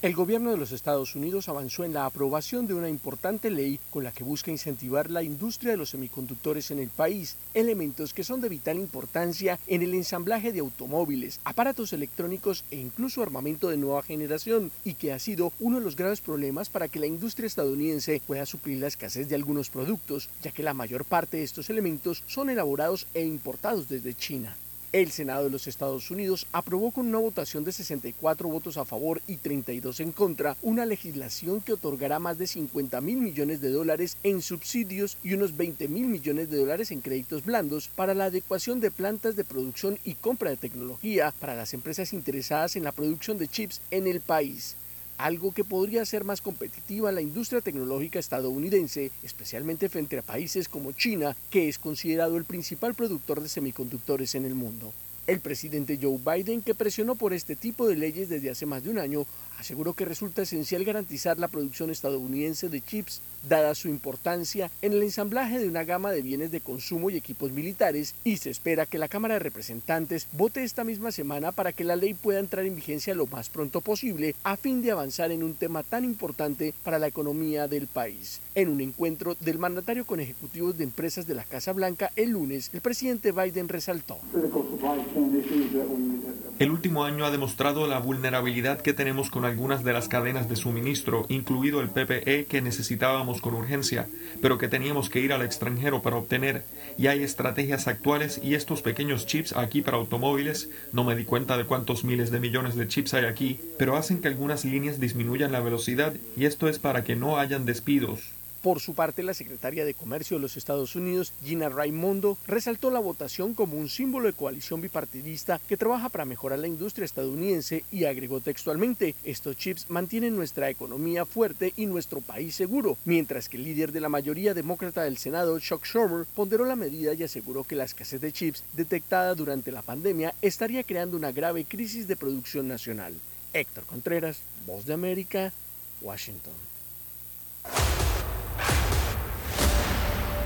El gobierno de los Estados Unidos avanzó en la aprobación de una importante ley con la que busca incentivar la industria de los semiconductores en el país, elementos que son de vital importancia en el ensamblaje de automóviles, aparatos electrónicos e incluso armamento de nueva generación, y que ha sido uno de los graves problemas para que la industria estadounidense pueda suplir la escasez de algunos productos, ya que la mayor parte de estos elementos son elaborados e importados desde China. El Senado de los Estados Unidos aprobó con una votación de 64 votos a favor y 32 en contra una legislación que otorgará más de 50 mil millones de dólares en subsidios y unos 20 mil millones de dólares en créditos blandos para la adecuación de plantas de producción y compra de tecnología para las empresas interesadas en la producción de chips en el país algo que podría hacer más competitiva la industria tecnológica estadounidense, especialmente frente a países como China, que es considerado el principal productor de semiconductores en el mundo. El presidente Joe Biden, que presionó por este tipo de leyes desde hace más de un año, aseguró que resulta esencial garantizar la producción estadounidense de chips, dada su importancia en el ensamblaje de una gama de bienes de consumo y equipos militares, y se espera que la Cámara de Representantes vote esta misma semana para que la ley pueda entrar en vigencia lo más pronto posible, a fin de avanzar en un tema tan importante para la economía del país. En un encuentro del mandatario con ejecutivos de empresas de la Casa Blanca el lunes, el presidente Biden resaltó. El último año ha demostrado la vulnerabilidad que tenemos con algunas de las cadenas de suministro, incluido el PPE que necesitábamos con urgencia, pero que teníamos que ir al extranjero para obtener. Y hay estrategias actuales y estos pequeños chips aquí para automóviles, no me di cuenta de cuántos miles de millones de chips hay aquí, pero hacen que algunas líneas disminuyan la velocidad y esto es para que no hayan despidos. Por su parte, la secretaria de Comercio de los Estados Unidos, Gina Raimondo, resaltó la votación como un símbolo de coalición bipartidista que trabaja para mejorar la industria estadounidense y agregó textualmente, estos chips mantienen nuestra economía fuerte y nuestro país seguro, mientras que el líder de la mayoría demócrata del Senado, Chuck Schumer, ponderó la medida y aseguró que la escasez de chips detectada durante la pandemia estaría creando una grave crisis de producción nacional. Héctor Contreras, Voz de América, Washington.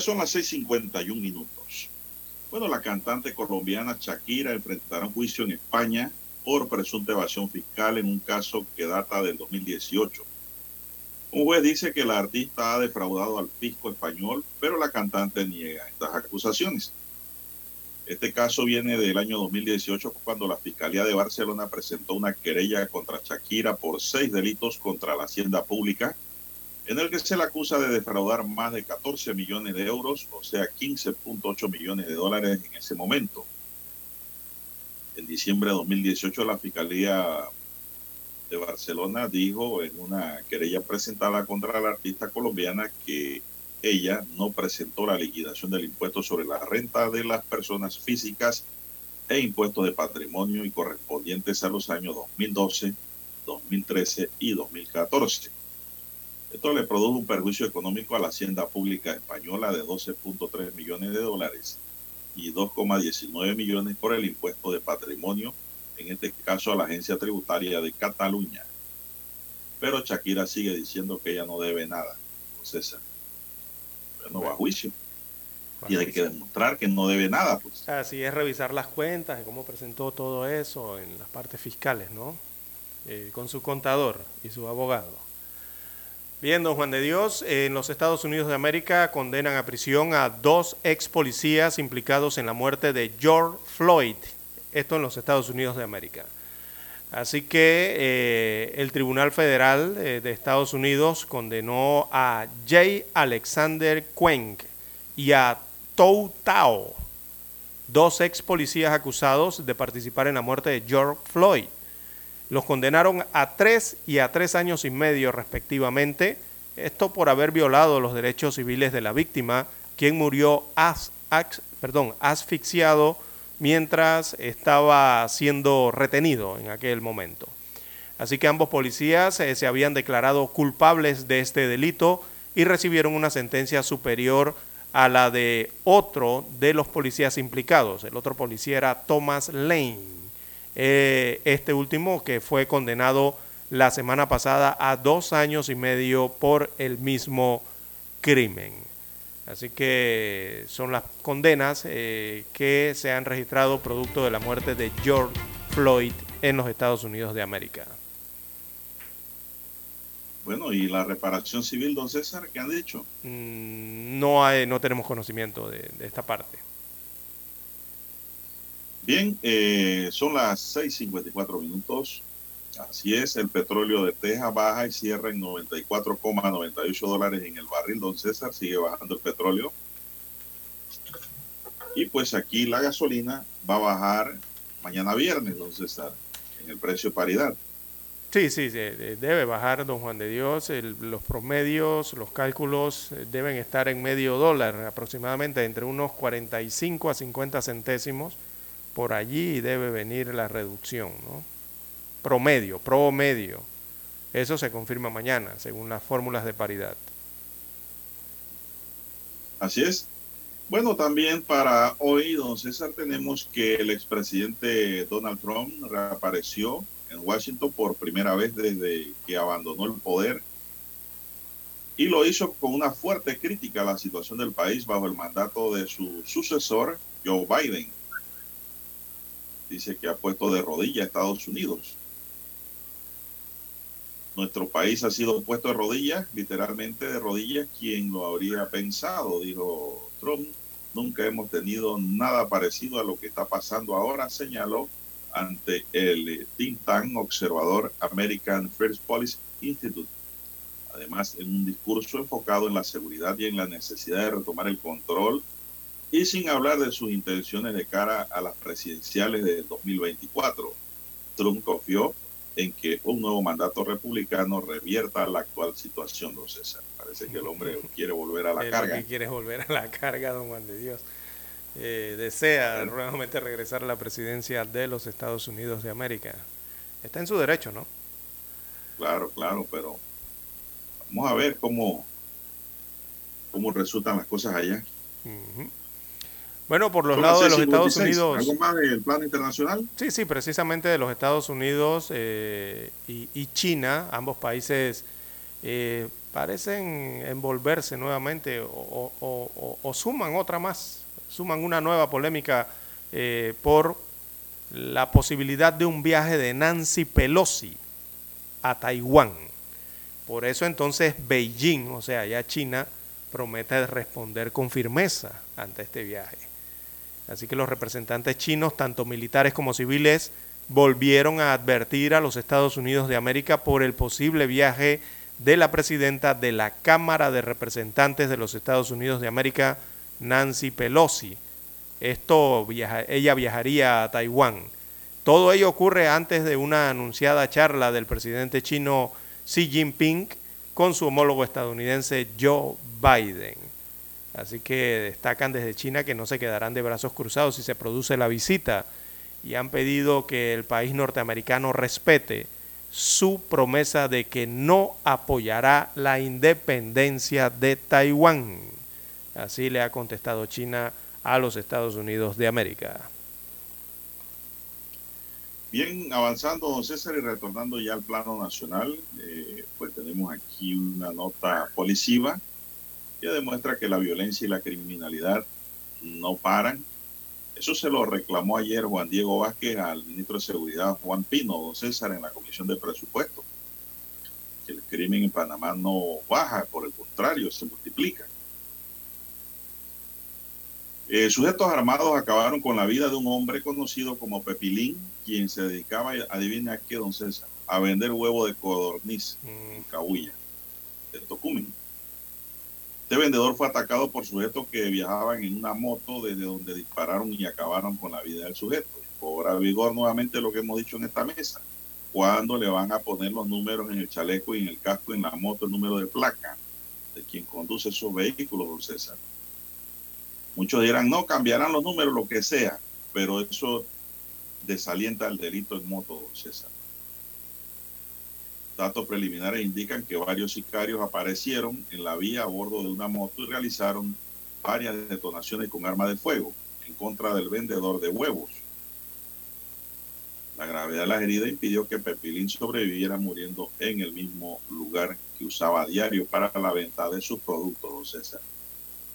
Son las 6:51 minutos. Bueno, la cantante colombiana Shakira enfrentará un juicio en España por presunta evasión fiscal en un caso que data del 2018. Un juez dice que la artista ha defraudado al fisco español, pero la cantante niega estas acusaciones. Este caso viene del año 2018 cuando la Fiscalía de Barcelona presentó una querella contra Shakira por seis delitos contra la hacienda pública, en el que se le acusa de defraudar más de 14 millones de euros, o sea, 15.8 millones de dólares en ese momento. En diciembre de 2018 la Fiscalía de Barcelona dijo en una querella presentada contra la artista colombiana que ella no presentó la liquidación del impuesto sobre la renta de las personas físicas e impuestos de patrimonio y correspondientes a los años 2012, 2013 y 2014. Esto le produjo un perjuicio económico a la hacienda pública española de 12.3 millones de dólares y 2,19 millones por el impuesto de patrimonio, en este caso a la agencia tributaria de Cataluña. Pero Shakira sigue diciendo que ella no debe nada, César no va a juicio. Tiene que demostrar que no debe nada. Pues. Así es revisar las cuentas y cómo presentó todo eso en las partes fiscales, ¿no? Eh, con su contador y su abogado. Bien, don Juan de Dios, en los Estados Unidos de América condenan a prisión a dos ex policías implicados en la muerte de George Floyd. Esto en los Estados Unidos de América. Así que eh, el Tribunal Federal eh, de Estados Unidos condenó a J. Alexander Cuenk y a Tou Tao, dos ex policías acusados de participar en la muerte de George Floyd. Los condenaron a tres y a tres años y medio respectivamente, esto por haber violado los derechos civiles de la víctima, quien murió asfixiado mientras estaba siendo retenido en aquel momento. Así que ambos policías eh, se habían declarado culpables de este delito y recibieron una sentencia superior a la de otro de los policías implicados. El otro policía era Thomas Lane. Eh, este último que fue condenado la semana pasada a dos años y medio por el mismo crimen. Así que son las condenas eh, que se han registrado producto de la muerte de George Floyd en los Estados Unidos de América. Bueno, ¿y la reparación civil, don César, qué han dicho? Mm, no, hay, no tenemos conocimiento de, esta parte. Bien, eh, son las 6.54 minutos. Así es, el petróleo de Texas baja y cierra en 94,98 dólares en el barril. Don César sigue bajando el petróleo. Y pues aquí la gasolina va a bajar mañana viernes, don César, en el precio paridad. Sí, sí, debe bajar, don Juan de Dios. los promedios, los cálculos eh, deben estar en medio dólar, aproximadamente entre unos 45 a 50 centésimos. Por allí debe venir la reducción, ¿no? promedio, promedio. Eso se confirma mañana, según las fórmulas de paridad. Así es. Bueno, también para hoy, don César, tenemos que el expresidente Donald Trump reapareció en Washington por primera vez desde que abandonó el poder y lo hizo con una fuerte crítica a la situación del país bajo el mandato de su sucesor, Joe Biden. Dice que ha puesto de rodillas a Estados Unidos. Nuestro país ha sido puesto de rodillas, literalmente de rodillas, quien lo habría pensado, dijo Trump. Nunca hemos tenido nada parecido a lo que está pasando ahora, señaló ante el think tank observador American First Policy Institute. Además, en un discurso enfocado en la seguridad y en la necesidad de retomar el control y sin hablar de sus intenciones de cara a las presidenciales de 2024. Trump confió en que un nuevo mandato republicano revierta la actual situación, don César. Parece que el hombre quiere volver a la carga. quiere volver a la carga, don Juan de Dios. Eh, desea nuevamente regresar a la presidencia de los Estados Unidos de América. Está en su derecho, ¿no? Claro, claro, pero vamos a ver cómo, cómo resultan las cosas allá. Bueno, por los lados de los Estados Unidos. ¿Algo más del plano internacional? Sí, sí, precisamente de los Estados Unidos eh, y, China, ambos países eh, parecen envolverse nuevamente o, suman otra más, suman una nueva polémica eh, por la posibilidad de un viaje de Nancy Pelosi a Taiwán. Por eso entonces Beijing, o sea, ya China, promete responder con firmeza ante este viaje. Así que los representantes chinos, tanto militares como civiles, volvieron a advertir a los Estados Unidos de América por el posible viaje de la presidenta de la Cámara de Representantes de los Estados Unidos de América, Nancy Pelosi. Esto ella viajaría a Taiwán. Todo ello ocurre antes de una anunciada charla del presidente chino Xi Jinping con su homólogo estadounidense Joe Biden. Así que destacan desde China que no se quedarán de brazos cruzados si se produce la visita y han pedido que el país norteamericano respete su promesa de que no apoyará la independencia de Taiwán. Así le ha contestado China a los Estados Unidos de América. Bien, avanzando, don César, y retornando ya al plano nacional, eh, pues tenemos aquí una nota policiva que demuestra que la violencia y la criminalidad no paran eso se lo reclamó ayer Juan Diego Vázquez al ministro de Seguridad Juan Pino, don César, en la Comisión de Presupuesto. Que el crimen en Panamá no baja, por el contrario, se multiplica. Eh, sujetos armados acabaron con la vida de un hombre conocido como Pepilín, quien se dedicaba, adivina qué, don César, a vender huevo de codorniz en Cahuilla, de Tocumen. Este vendedor fue atacado por sujetos que viajaban en una moto desde donde dispararon y acabaron con la vida del sujeto. Cobra vigor nuevamente lo que hemos dicho en esta mesa. Cuando le van a poner los números en el chaleco y en el casco, en la moto, el número de placa de quien conduce esos vehículos, don César. Muchos dirán, no, cambiarán los números, lo que sea, pero eso desalienta el delito en moto, don César. Datos preliminares indican que varios sicarios aparecieron en la vía a bordo de una moto y realizaron varias detonaciones con arma de fuego en contra del vendedor de huevos. La gravedad de las heridas impidió que Pepilín sobreviviera muriendo en el mismo lugar que usaba a diario para la venta de sus productos, César.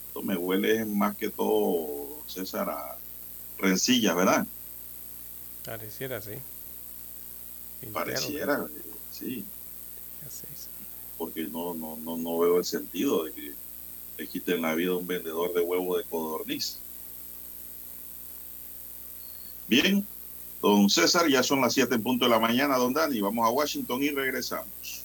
Esto me huele más que todo, César, a rencilla, ¿verdad? Pareciera, sí. Pareciera, sí porque no, no, no, no veo el sentido de que le quiten la vida a un vendedor de huevo de codorniz. Bien, don César, ya son las 7 en punto de la mañana, don Dani, vamos a Washington y regresamos.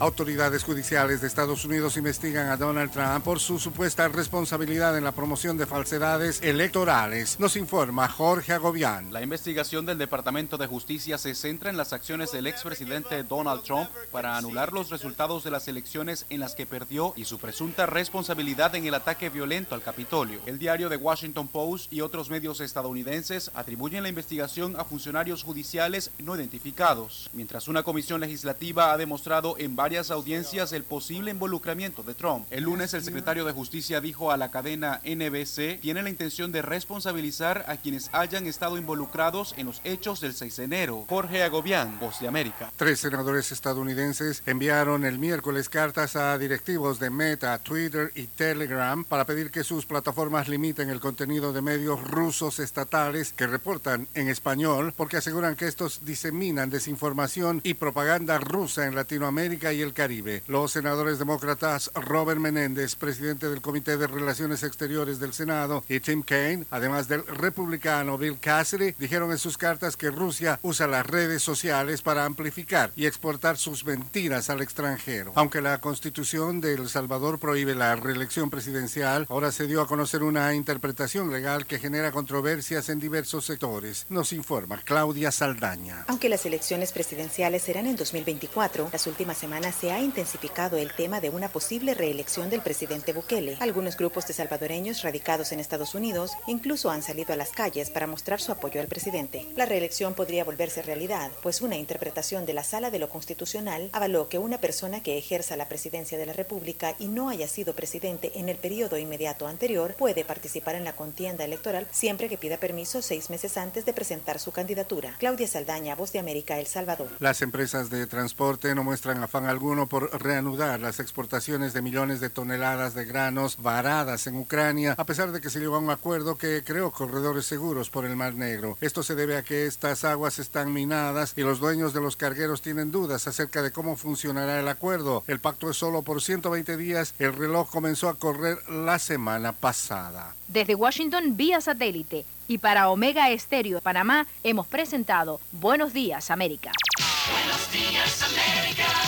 Autoridades judiciales de Estados Unidos investigan a Donald Trump por su supuesta responsabilidad en la promoción de falsedades electorales, nos informa Jorge Agobián. La investigación del Departamento de Justicia se centra en las acciones del expresidente Donald Trump para anular los resultados de las elecciones en las que perdió y su presunta responsabilidad en el ataque violento al Capitolio. El diario The Washington Post y otros medios estadounidenses atribuyen la investigación a funcionarios judiciales no identificados, mientras una comisión legislativa ha demostrado en varios varias audiencias el posible involucramiento de Trump. El lunes el secretario de Justicia dijo a la cadena NBC tiene la intención de responsabilizar a quienes hayan estado involucrados en los hechos del 6 de enero. Jorge Agobián, Voz de América. Tres senadores estadounidenses enviaron el miércoles cartas a directivos de Meta, Twitter y Telegram para pedir que sus plataformas limiten el contenido de medios rusos estatales que reportan en español porque aseguran que estos diseminan desinformación y propaganda rusa en Latinoamérica y el Caribe. Los senadores demócratas Robert Menéndez, presidente del Comité de Relaciones Exteriores del Senado, y Tim Kaine, además del republicano Bill Cassidy, dijeron en sus cartas que Rusia usa las redes sociales para amplificar y exportar sus mentiras al extranjero. Aunque la constitución de El Salvador prohíbe la reelección presidencial, ahora se dio a conocer una interpretación legal que genera controversias en diversos sectores. Nos informa Claudia Saldaña. Aunque las elecciones presidenciales serán en 2024, las últimas semanas se ha intensificado el tema de una posible reelección del presidente Bukele. Algunos grupos de salvadoreños radicados en Estados Unidos incluso han salido a las calles para mostrar su apoyo al presidente. La reelección podría volverse realidad, pues una interpretación de la Sala de lo Constitucional avaló que una persona que ejerza la presidencia de la República y no haya sido presidente en el periodo inmediato anterior puede participar en la contienda electoral siempre que pida permiso seis meses antes de presentar su candidatura. Claudia Saldaña, Voz de América, El Salvador. Las empresas de transporte no muestran afán alguno por reanudar las exportaciones de millones de toneladas de granos varadas en Ucrania, a pesar de que se llegó a un acuerdo que creó corredores seguros por el Mar Negro. Esto se debe a que estas aguas están minadas y los dueños de los cargueros tienen dudas acerca de cómo funcionará el acuerdo. El pacto es solo por 120 días. El reloj comenzó a correr la semana pasada. Desde Washington vía satélite y para Omega Estéreo de Panamá hemos presentado Buenos Días América. Buenos días, América.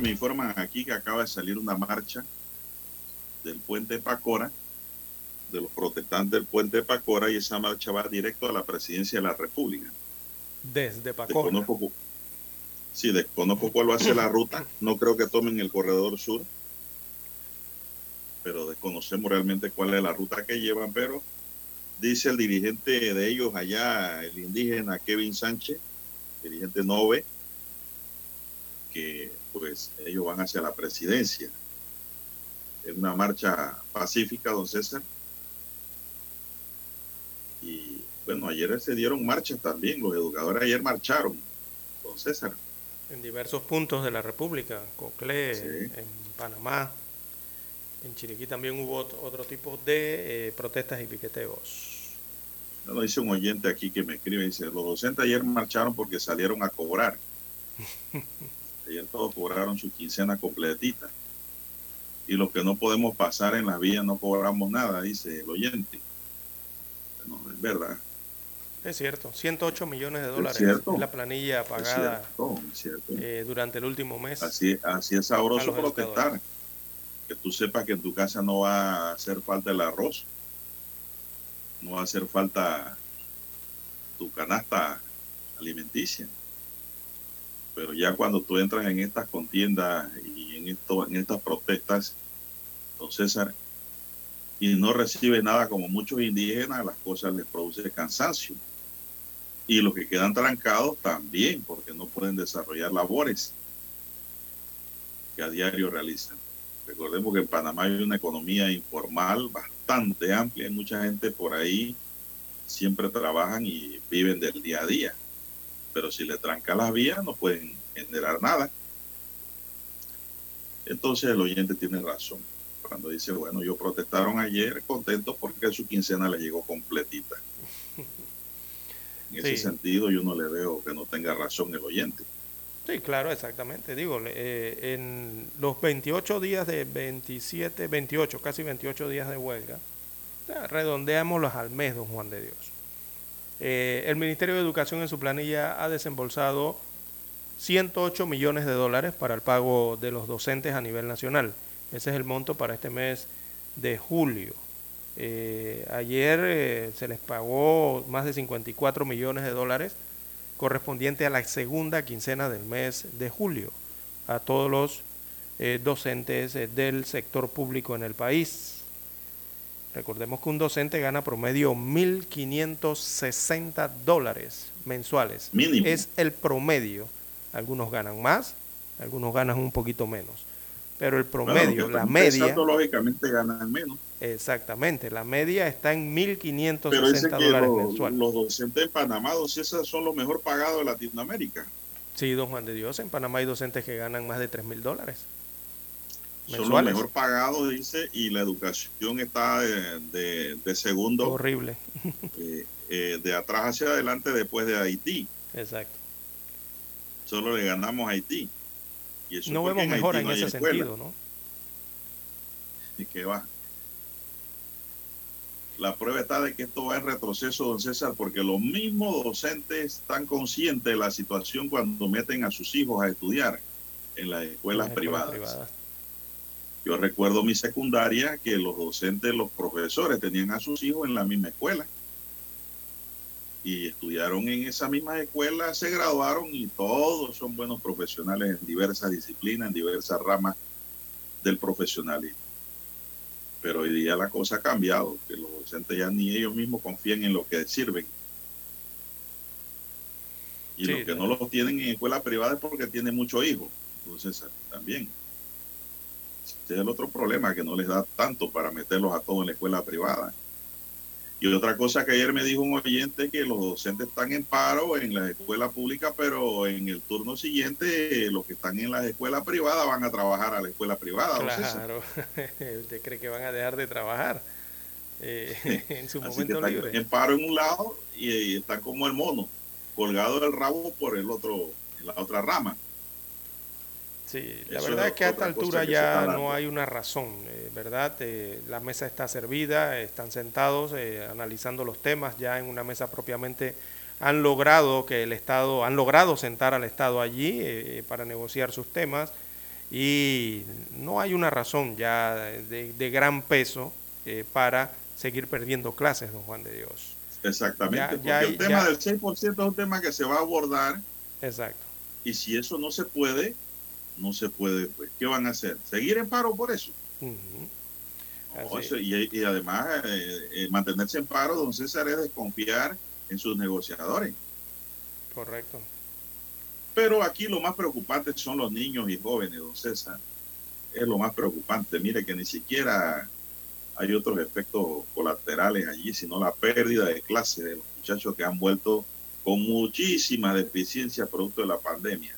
Me informan aquí que acaba de salir una marcha del puente Pacora, de los protestantes del puente Pacora, y esa marcha va directo a la presidencia de la República. Desde Pacora. Desconozco, sí, desconozco cuál va a ser la ruta. No creo que tomen el corredor sur, pero desconocemos realmente cuál es la ruta que llevan. Pero dice el dirigente de ellos allá, el indígena Kevin Sánchez, dirigente Nove, que pues ellos van hacia la presidencia. Es una marcha pacífica, don César. Y bueno, ayer se dieron marchas también, los educadores ayer marcharon, don César. En diversos puntos de la República, Coclé, Sí. en Panamá, en Chiriquí también hubo ot- otro tipo de eh, protestas y piqueteos. Lo dice un oyente aquí que me escribe, dice, los docentes ayer marcharon porque salieron a cobrar. ayer todos cobraron su quincena completita. Y los que no podemos pasar en la vía no cobramos nada, dice el oyente. No, es verdad. Es cierto, 108 millones de Es dólares es la planilla Es pagada cierto, es cierto. eh, durante el último mes. Así, así es sabroso protestar. Que tú sepas que en tu casa no va a hacer falta el arroz. No va a hacer falta tu canasta alimenticia. Pero ya cuando tú entras en estas contiendas y en, esto, estas protestas, don César, y no recibe nada como muchos indígenas, las cosas les produce cansancio. Y los que quedan trancados también, porque no pueden desarrollar labores que a diario realizan. Recordemos que en Panamá hay una economía informal bastante amplia. Hay mucha gente por ahí siempre trabajan y viven del día a día. Pero si le tranca las vías no pueden generar nada. Entonces el oyente tiene razón. Cuando dice, bueno, yo protestaron ayer contentos porque su quincena le llegó completita. En ese sentido yo no le veo que no tenga razón el oyente. Sí, claro, exactamente. Digo, eh, en los 28 días de 27, 28, casi 28 días de huelga, redondeámoslos al mes, don Juan de Dios. Eh, el Ministerio de Educación en su planilla ha desembolsado 108 millones de dólares para el pago de los docentes a nivel nacional. Ese es el monto para este mes de julio. Eh, ayer eh, se les pagó más de 54 millones de dólares correspondiente a la segunda quincena del mes de julio a todos los docentes del sector público en el país. Recordemos que un docente gana promedio 1.560 dólares mensuales. Mínimo. Es el promedio. Algunos ganan más, algunos ganan un poquito menos. Pero el promedio, la media, empezando, lógicamente ganan menos. exactamente, la media está en Pero dice 1.560 que dólares mensuales. los docentes en Panamá, esos son los mejor pagados de Latinoamérica. Sí, don Juan de Dios, en Panamá hay docentes que ganan más de 3 mil dólares. Son los mensuales. mejor pagados, dice, y la educación está de, de- de segundo, Horrible. eh, eh, de atrás hacia adelante después de Haití. Exacto. Solo le ganamos a Haití. Y eso No vemos mejor Haití en no ese escuela. sentido, ¿no? Y que va. La prueba está de que esto va en retroceso, don César, porque los mismos docentes están conscientes de la situación cuando meten a sus hijos a estudiar en las escuelas Las escuelas privadas. privadas. Yo recuerdo mi secundaria que los docentes, los profesores tenían a sus hijos en la misma escuela. Y estudiaron en esa misma escuela, se graduaron y todos son buenos profesionales en diversas disciplinas, en diversas ramas del profesionalismo. Pero hoy día la cosa ha cambiado, que los docentes ya ni ellos mismos confían en lo que sirven. Y Sí, los que no. no los tienen en escuela privada es porque tienen muchos hijos. Entonces, también. Ese es el otro problema, que no les da tanto para meterlos a todos en la escuela privada. Y otra cosa que ayer me dijo un oyente, que los docentes están en paro en la escuela pública, pero en el turno siguiente eh, los que están en las escuelas privadas van a trabajar a la escuela privada. Claro. ¿Usted cree que van a dejar de trabajar eh, en su Así que momento están libre? en paro en un lado y, y están como el mono, colgado del rabo por el otro, en la otra rama. Sí, la Eso verdad es que a esta altura ya no hay una razón, eh, ¿verdad? Eh, la mesa está servida, están sentados eh, analizando los temas, ya en una mesa propiamente han logrado que el Estado, han logrado sentar al Estado allí eh, para negociar sus temas y no hay una razón ya de, de gran peso para seguir perdiendo clases, don Juan de Dios. Exactamente, Ya- porque ya hay- el tema ya- del 6% es un tema que se va a abordar Exacto. y si eso no se puede, no se puede, pues, ¿qué van a hacer? ¿Seguir en paro por eso? No, y, y además eh, eh, mantenerse en paro, don César, es desconfiar en sus negociadores. Correcto. Pero aquí lo más preocupante son los niños y jóvenes, don César. Es lo más preocupante. Mire que ni siquiera hay otros efectos colaterales allí, sino la pérdida de clase de los muchachos que han vuelto con muchísimas deficiencias producto de la pandemia.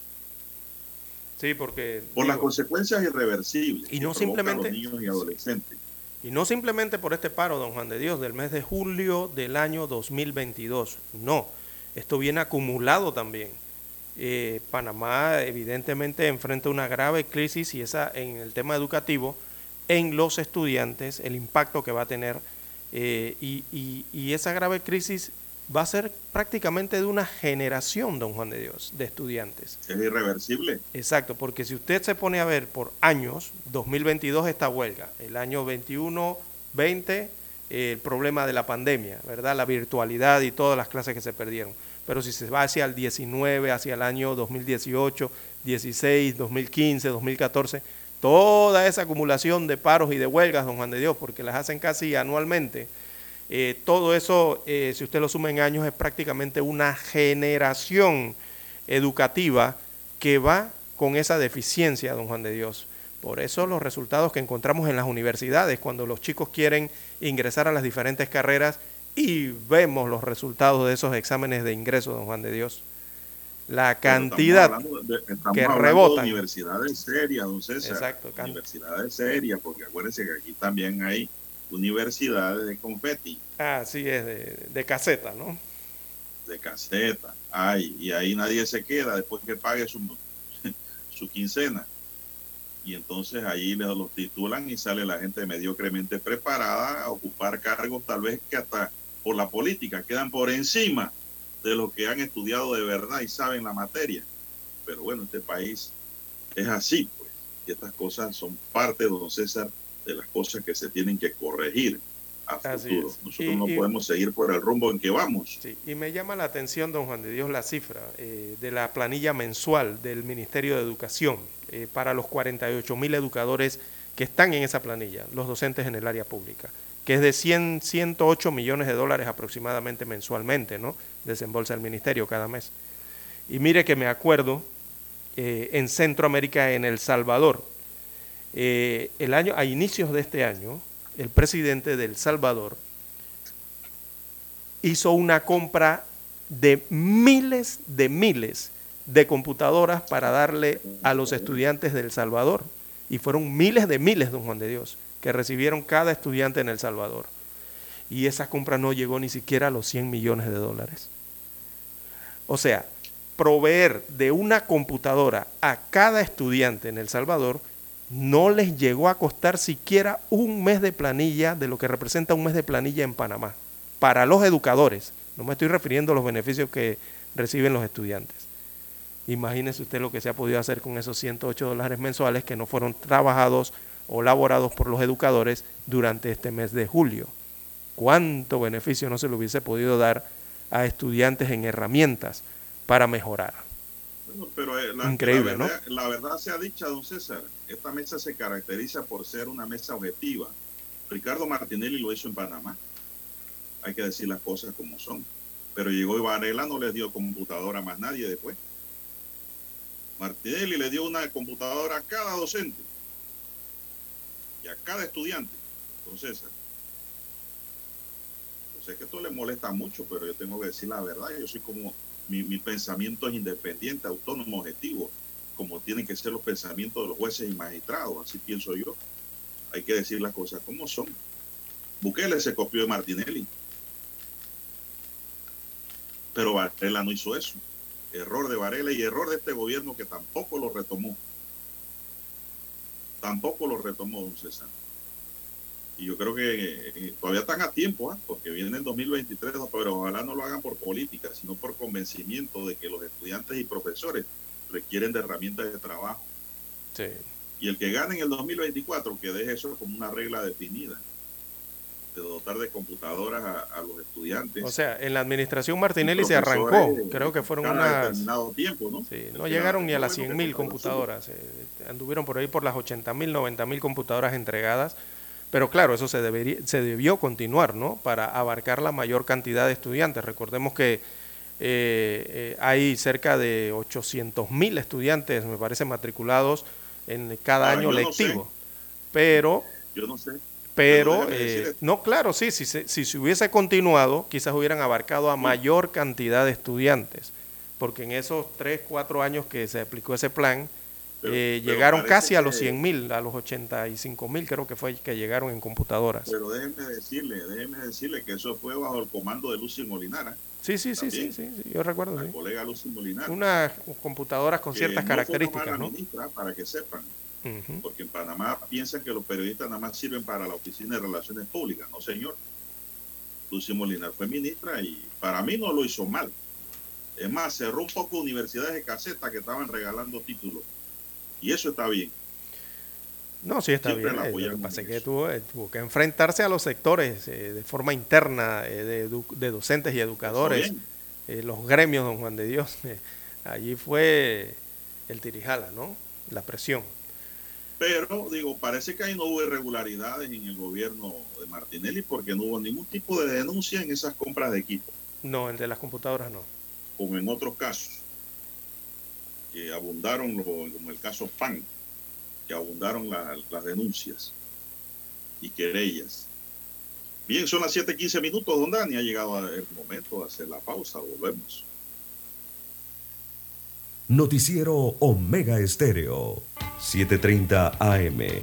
Sí, porque... Por las consecuencias irreversibles Y no simplemente- los niños y adolescentes. Y no simplemente por este paro, don Juan de Dios, del mes de julio del año 2022. No, esto viene acumulado también. Eh, Panamá evidentemente enfrenta una grave crisis y esa en el tema educativo en los estudiantes, el impacto que va a tener. eh, y, y- y esa grave crisis va a ser prácticamente de una generación, don Juan de Dios, de estudiantes. Es irreversible. Exacto, porque si usted se pone a ver por años, 2022 esta huelga, el año 21, 20, eh, el problema de la pandemia, ¿verdad? La virtualidad y todas las clases que se perdieron. Pero si se va hacia el 19, hacia el año 2018, 16, 2015, 2014, toda esa acumulación de paros y de huelgas, don Juan de Dios, porque las hacen casi anualmente, eh, todo eso, eh, si usted lo suma en años, es prácticamente una generación educativa que va con esa deficiencia, don Juan de Dios. Por eso los resultados que encontramos en las universidades, cuando los chicos quieren ingresar a las diferentes carreras y vemos los resultados de esos exámenes de ingreso, don Juan de Dios. La cantidad Estamos de, estamos que rebotan. universidades serias, don César. Exacto, Universidades serias, porque acuérdense que aquí también hay universidades de confeti, Así es, de, de caseta, ¿no? de caseta. Hay, y ahí nadie se queda después que pague su, su quincena. Y entonces ahí les los titulan y sale la gente mediocremente preparada a ocupar cargos tal vez que hasta por la política quedan por encima de los que han estudiado de verdad y saben la materia. Pero bueno, este país es así, pues. Y estas cosas son parte, don César, de las cosas que se tienen que corregir a Así futuro. es. Nosotros Y- no y- podemos seguir por el rumbo en que vamos. Sí, y me llama la atención, don Juan de Dios, la cifra eh, de la planilla mensual del Ministerio de Educación eh, para los 48 mil educadores que están en esa planilla, los docentes en el área pública, que es de 100, 108 millones de dólares aproximadamente mensualmente, ¿no? Desembolsa el Ministerio cada mes. Y mire que me acuerdo eh, en Centroamérica, en El Salvador, eh, el año, a inicios de este año, el presidente de El Salvador hizo una compra de miles de miles de computadoras para darle a los estudiantes de El Salvador. Y fueron miles de miles, don Juan de Dios, que recibieron cada estudiante en El Salvador. Y esa compra no llegó ni siquiera a los 100 millones de dólares. O sea, proveer de una computadora a cada estudiante en El Salvador no les llegó a costar siquiera un mes de planilla de lo que representa un mes de planilla en Panamá. Para los educadores, no me estoy refiriendo a los beneficios que reciben los estudiantes. Imagínese usted lo que se ha podido hacer con esos 108 dólares mensuales que no fueron trabajados o laborados por los educadores durante este mes de julio. ¿Cuánto beneficio no se le hubiese podido dar a estudiantes en herramientas para mejorar? Bueno, pero eh, la, Increíble, la verdad, la verdad sea dicha, don César, esta mesa se caracteriza por ser una mesa objetiva. Ricardo Martinelli lo hizo en Panamá. Hay que decir las cosas como son. Pero llegó y Varela, no les dio computadora a más nadie después. Martinelli le dio una computadora a cada docente y a cada estudiante, don César. Yo sé que esto le molesta mucho, pero yo tengo que decir la verdad. Yo soy como, mi, mi pensamiento es independiente, autónomo, objetivo, como tienen que ser los pensamientos de los jueces y magistrados, así pienso yo. Hay que decir las cosas como son. Bukele se copió de Martinelli. Pero Varela no hizo eso. Error de Varela y error de este gobierno que tampoco lo retomó. Tampoco lo retomó, don César. Y yo creo que eh, todavía están a tiempo, ¿ah? porque viene el 2023, ¿no? pero ojalá no lo hagan por política, sino por convencimiento de que los estudiantes y profesores requieren de herramientas de trabajo. Sí. Y el que gane en el 2024, que deje eso como una regla definida, de dotar de computadoras a, a los estudiantes. O sea, en la administración Martinelli se arrancó, creo que fueron unas... determinado tiempo, ¿no? Sí, no Porque llegaron ni a las bueno 100 que mil fue computadoras, eh, anduvieron por ahí por las 80 mil, 90 mil computadoras entregadas, pero claro, eso se, debería, se debió continuar, ¿no? Para abarcar la mayor cantidad de estudiantes. Recordemos que eh, eh, hay cerca de 800 mil estudiantes, me parece, matriculados en cada Ah, año yo no sé. lectivo, pero Yo no sé. pero, eh, no, claro, sí, si se, si se hubiese continuado, quizás hubieran abarcado a mayor cantidad de estudiantes, porque en esos 3, 4 años que se aplicó ese plan, Pero- eh, pero llegaron casi a los que- 100 mil, a los 85 mil creo que fue que llegaron en computadoras. Pero déjeme decirle, déjeme decirle que eso fue bajo el comando de Lucy Molinara, Sí, sí, sí, sí, sí, sí, yo recuerdo. la sí. colega Lucy Molinara. Unas computadoras con ciertas no características, ¿no? ministra, para que sepan, porque en Panamá piensan que los periodistas nada más sirven para la Oficina de Relaciones Públicas. No, señor. Lucy Molinar fue ministra y para mí no lo hizo mal. Es más, cerró un poco universidades de caseta que estaban regalando títulos. Y eso está bien. No, sí está Siempre bien. eh, Lo que pasa es que tuvo, eh, tuvo que enfrentarse a los sectores eh, de forma interna eh, de, docentes y educadores, eh, los gremios, don Juan de Dios. allí fue el tirijala, ¿no? La presión. Pero, digo, parece que ahí no hubo irregularidades en el gobierno de Martinelli porque no hubo ningún tipo de denuncia en esas compras de equipo, No, el de las computadoras no. como en otros casos, que abundaron, lo- como el caso PAN, que abundaron la- las denuncias y querellas. Bien, son las 7:15 minutos, don Dani. Ha llegado el momento de hacer la pausa. Volvemos. Noticiero Omega Estéreo, 7:30 AM.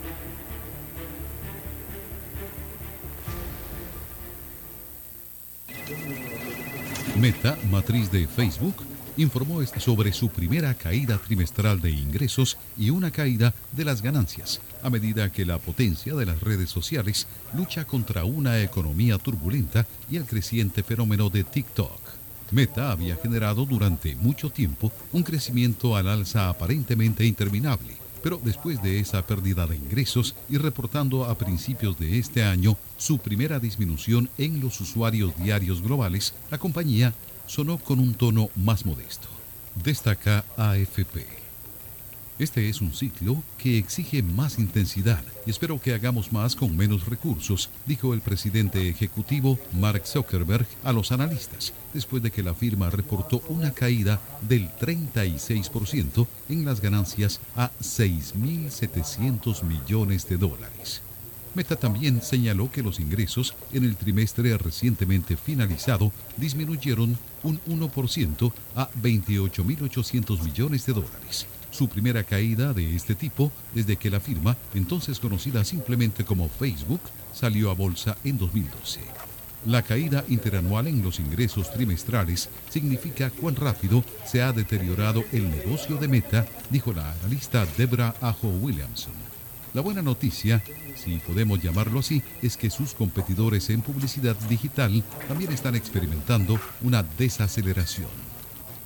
Meta, matriz de Facebook, informó sobre su primera caída trimestral de ingresos y una caída de las ganancias, a medida que la potencia de las redes sociales lucha contra una economía turbulenta y el creciente fenómeno de TikTok. Meta había generado durante mucho tiempo un crecimiento al alza aparentemente interminable, pero después de esa pérdida de ingresos y reportando a principios de este año su primera disminución en los usuarios diarios globales, la compañía sonó con un tono más modesto. Destaca AFP. Este es un ciclo que exige más intensidad y espero que hagamos más con menos recursos, dijo el presidente ejecutivo Mark Zuckerberg a los analistas, después de que la firma reportó una caída del 36% en las ganancias a 6.700 millones de dólares. Meta también señaló que los ingresos en el trimestre recientemente finalizado disminuyeron un 1% a 28.800 millones de dólares. Su primera caída de este tipo desde que la firma, entonces conocida simplemente como Facebook, salió a bolsa en 2012. La caída interanual en los ingresos trimestrales significa cuán rápido se ha deteriorado el negocio de Meta, dijo la analista Debra Ajo Williamson. La buena noticia, si podemos llamarlo así, es que sus competidores en publicidad digital también están experimentando una desaceleración.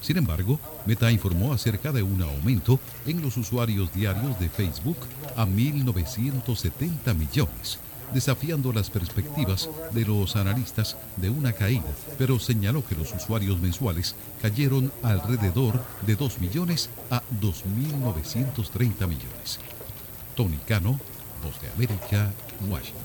Sin embargo, Meta informó acerca de un aumento en los usuarios diarios de Facebook a 1.970 millones, desafiando las perspectivas de los analistas de una caída, pero señaló que los usuarios mensuales cayeron alrededor de 2 millones a 2.930 millones. Tony Cano, Voz de América, Washington.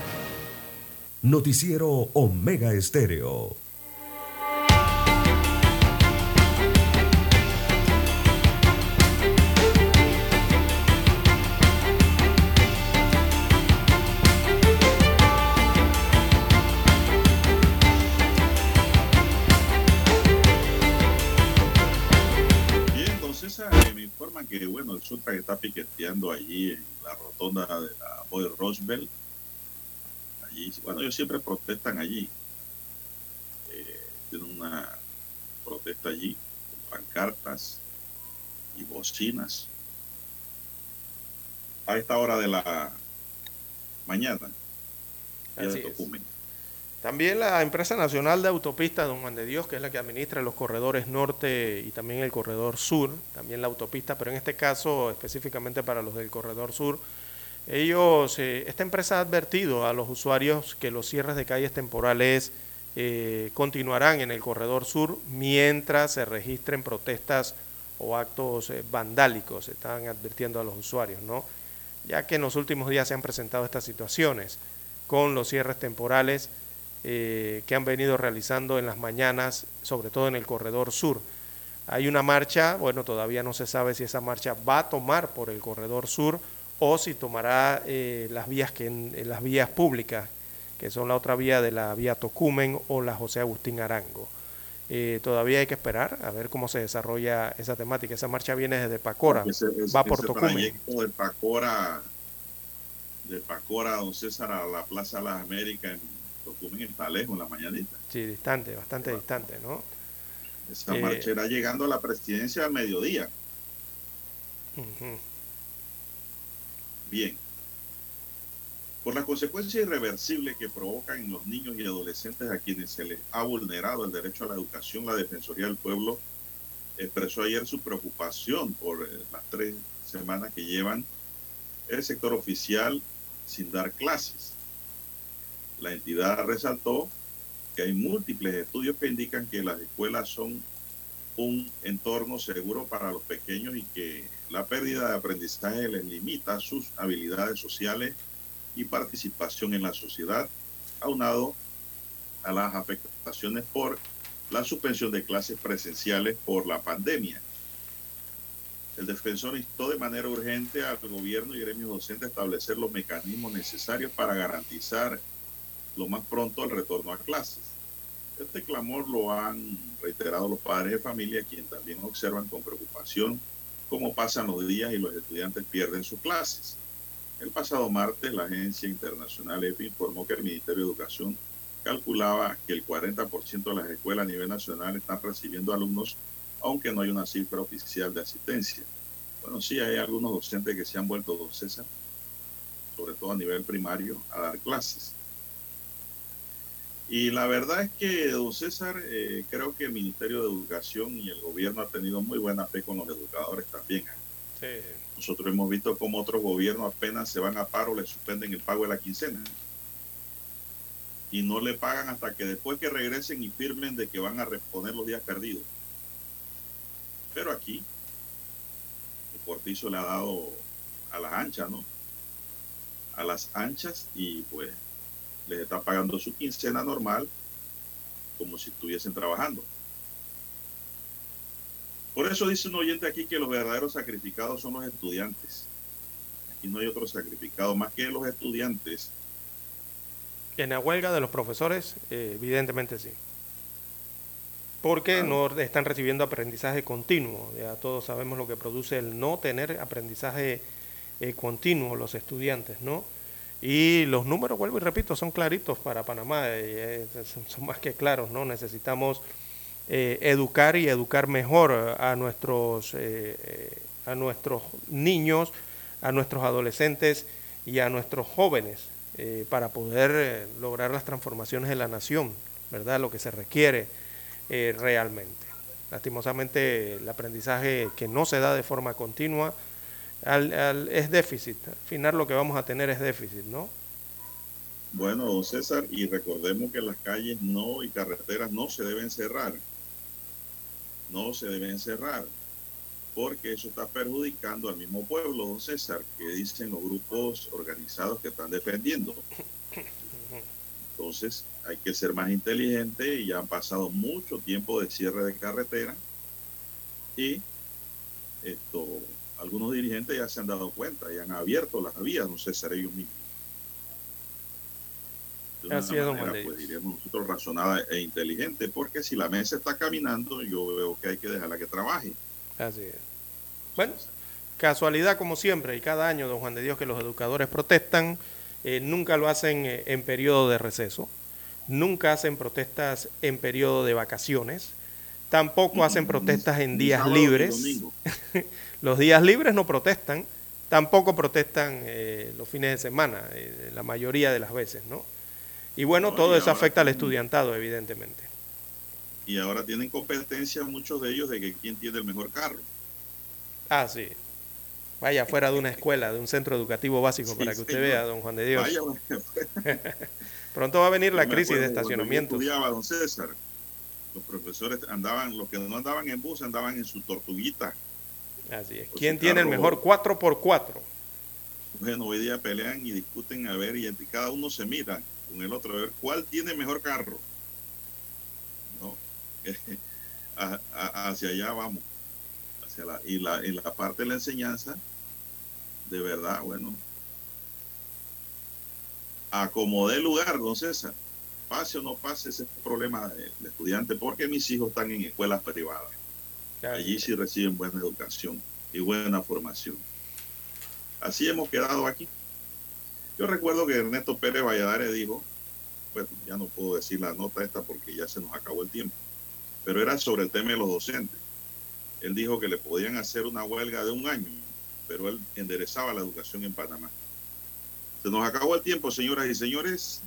Noticiero Omega Estéreo. Eh, que, bueno, el Sutra está piqueteando allí en la rotonda de la Boy Roosevelt. Ellos siempre protestan allí. Eh, tienen una protesta allí con pancartas y bocinas. A esta hora de la mañana. Así es. También la empresa nacional de autopistas Don Juan de Dios, que es la que administra los corredores norte y también el corredor sur, también la autopista, pero en este caso específicamente para los del corredor sur, ellos, eh, esta empresa ha advertido a los usuarios que los cierres de calles temporales eh, continuarán en el corredor sur mientras se registren protestas o actos eh, vandálicos, están advirtiendo a los usuarios, ¿no? Ya que en los últimos días se han presentado estas situaciones con los cierres temporales eh, que han venido realizando en las mañanas, sobre todo en el corredor sur. Hay una marcha, bueno, todavía no se sabe si esa marcha va a tomar por el corredor sur o si tomará eh, las vías que en- las vías públicas, que son la otra vía de la vía Tocumen o la José Agustín Arango. Eh, todavía hay que esperar a ver cómo se desarrolla esa temática. Esa marcha viene desde Pacora, Ese, ese- va por ese Tocumen. de Pacora, de Pacora, don César, a la Plaza de las Américas en Tocumen está lejos en la mañanita. Sí, distante, bastante distante, ¿no? Esa Eh, marcha era llegando a la presidencia al mediodía. Bien. Por las consecuencias irreversibles que provocan en los niños y adolescentes a quienes se les ha vulnerado el derecho a la educación, la Defensoría del Pueblo expresó ayer su preocupación por eh, las tres semanas que llevan el sector oficial sin dar clases. La entidad resaltó que hay múltiples estudios que indican que las escuelas son un entorno seguro para los pequeños y que la pérdida de aprendizaje les limita sus habilidades sociales y participación en la sociedad, aunado a las afectaciones por la suspensión de clases presenciales por la pandemia. El defensor instó de manera urgente al gobierno y gremios docentes a establecer los mecanismos necesarios para garantizar lo más pronto el retorno a clases. Este clamor lo han reiterado los padres de familia, quienes también observan con preocupación cómo pasan los días y los estudiantes pierden sus clases. El pasado martes, la agencia internacional EFI informó que el Ministerio de Educación calculaba que el 40% de las escuelas a nivel nacional están recibiendo alumnos, aunque no hay una cifra oficial de asistencia. Bueno, sí, hay algunos docentes que se han vuelto don César, sobre todo a nivel primario, a dar clases. Y la verdad es que, don César, eh, creo que el Ministerio de Educación y el gobierno ha tenido muy buena fe con los educadores también. ¿eh? Sí. Nosotros hemos visto cómo otros gobiernos apenas se van a paro, le suspenden el pago de la quincena. Y no le pagan hasta que después que regresen y firmen de que van a reponer los días perdidos. Pero aquí, el Cortizo le ha dado a las anchas, ¿no? A las anchas y pues les está pagando su quincena normal como si estuviesen trabajando. Por eso dice un oyente aquí que los verdaderos sacrificados son los estudiantes. Aquí no hay otro sacrificado más que los estudiantes. En la huelga de los profesores, eh, evidentemente sí. Porque no están recibiendo aprendizaje continuo. Ya todos sabemos lo que produce el no tener aprendizaje eh, continuo los estudiantes, ¿no? Y los números, vuelvo y repito, son claritos para Panamá, eh, eh, son, más que claros, ¿no? Necesitamos eh, educar y educar mejor a nuestros, a nuestros niños, a nuestros adolescentes y a nuestros jóvenes para poder lograr las transformaciones de la nación, ¿verdad? Lo que se requiere realmente. Lastimosamente, el aprendizaje que no se da de forma continua al- al- es déficit. Al final lo que vamos a tener es déficit, ¿no? Bueno, don César, y recordemos que las calles no y carreteras no se deben cerrar. No se deben cerrar, porque eso está perjudicando al mismo pueblo, don César, que dicen los grupos organizados que están defendiendo. Entonces, hay que ser más inteligente y ya han pasado mucho tiempo de cierre de carretera y esto, algunos dirigentes ya se han dado cuenta y han abierto las vías, don César, ellos mismos. De una Así es, don manera, Juan de pues Dios. diríamos nosotros razonada e inteligente, porque si la mesa está caminando, yo veo que hay que dejarla que trabaje. Así es. Bueno, casualidad como siempre, y cada año, don Juan de Dios, que los educadores protestan, eh, nunca lo hacen eh, en periodo de receso, nunca hacen protestas en periodo de vacaciones, tampoco hacen protestas en días libres. los días libres no protestan, tampoco protestan eh, los fines de semana, eh, la mayoría de las veces, ¿no? Y bueno, No, todo y eso afecta al estudiantado, evidentemente. Y ahora tienen competencia muchos de ellos de que quién tiene el mejor carro. Ah, sí. Vaya fuera de una escuela, de un centro educativo básico, Sí, para que usted señor. vea, don Juan de Dios. Vaya, Pronto va a venir la crisis de yo estacionamientos. estudiaba, don César, los profesores andaban, los que no andaban en bus andaban en su tortuguita. Así es. ¿Quién tiene el mejor 4x4? Bueno, hoy día pelean y discuten a ver y cada uno se mira con el otro a ver cuál tiene mejor carro. No, a- a- hacia allá vamos. Hacia la, y la, en la parte de la enseñanza, de verdad, bueno, acomodé el lugar, don César. Pase o no pase ese problema del estudiante, porque mis hijos están en escuelas privadas. Allí sí reciben buena educación y buena formación. Así hemos quedado aquí. Yo recuerdo que Ernesto Pérez Valladares dijo, bueno, ya no puedo decir la nota esta porque ya se nos acabó el tiempo, pero era sobre el tema de los docentes. Él dijo que le podían hacer una huelga de un año, pero él enderezaba la educación en Panamá. Se nos acabó el tiempo, señoras y señores.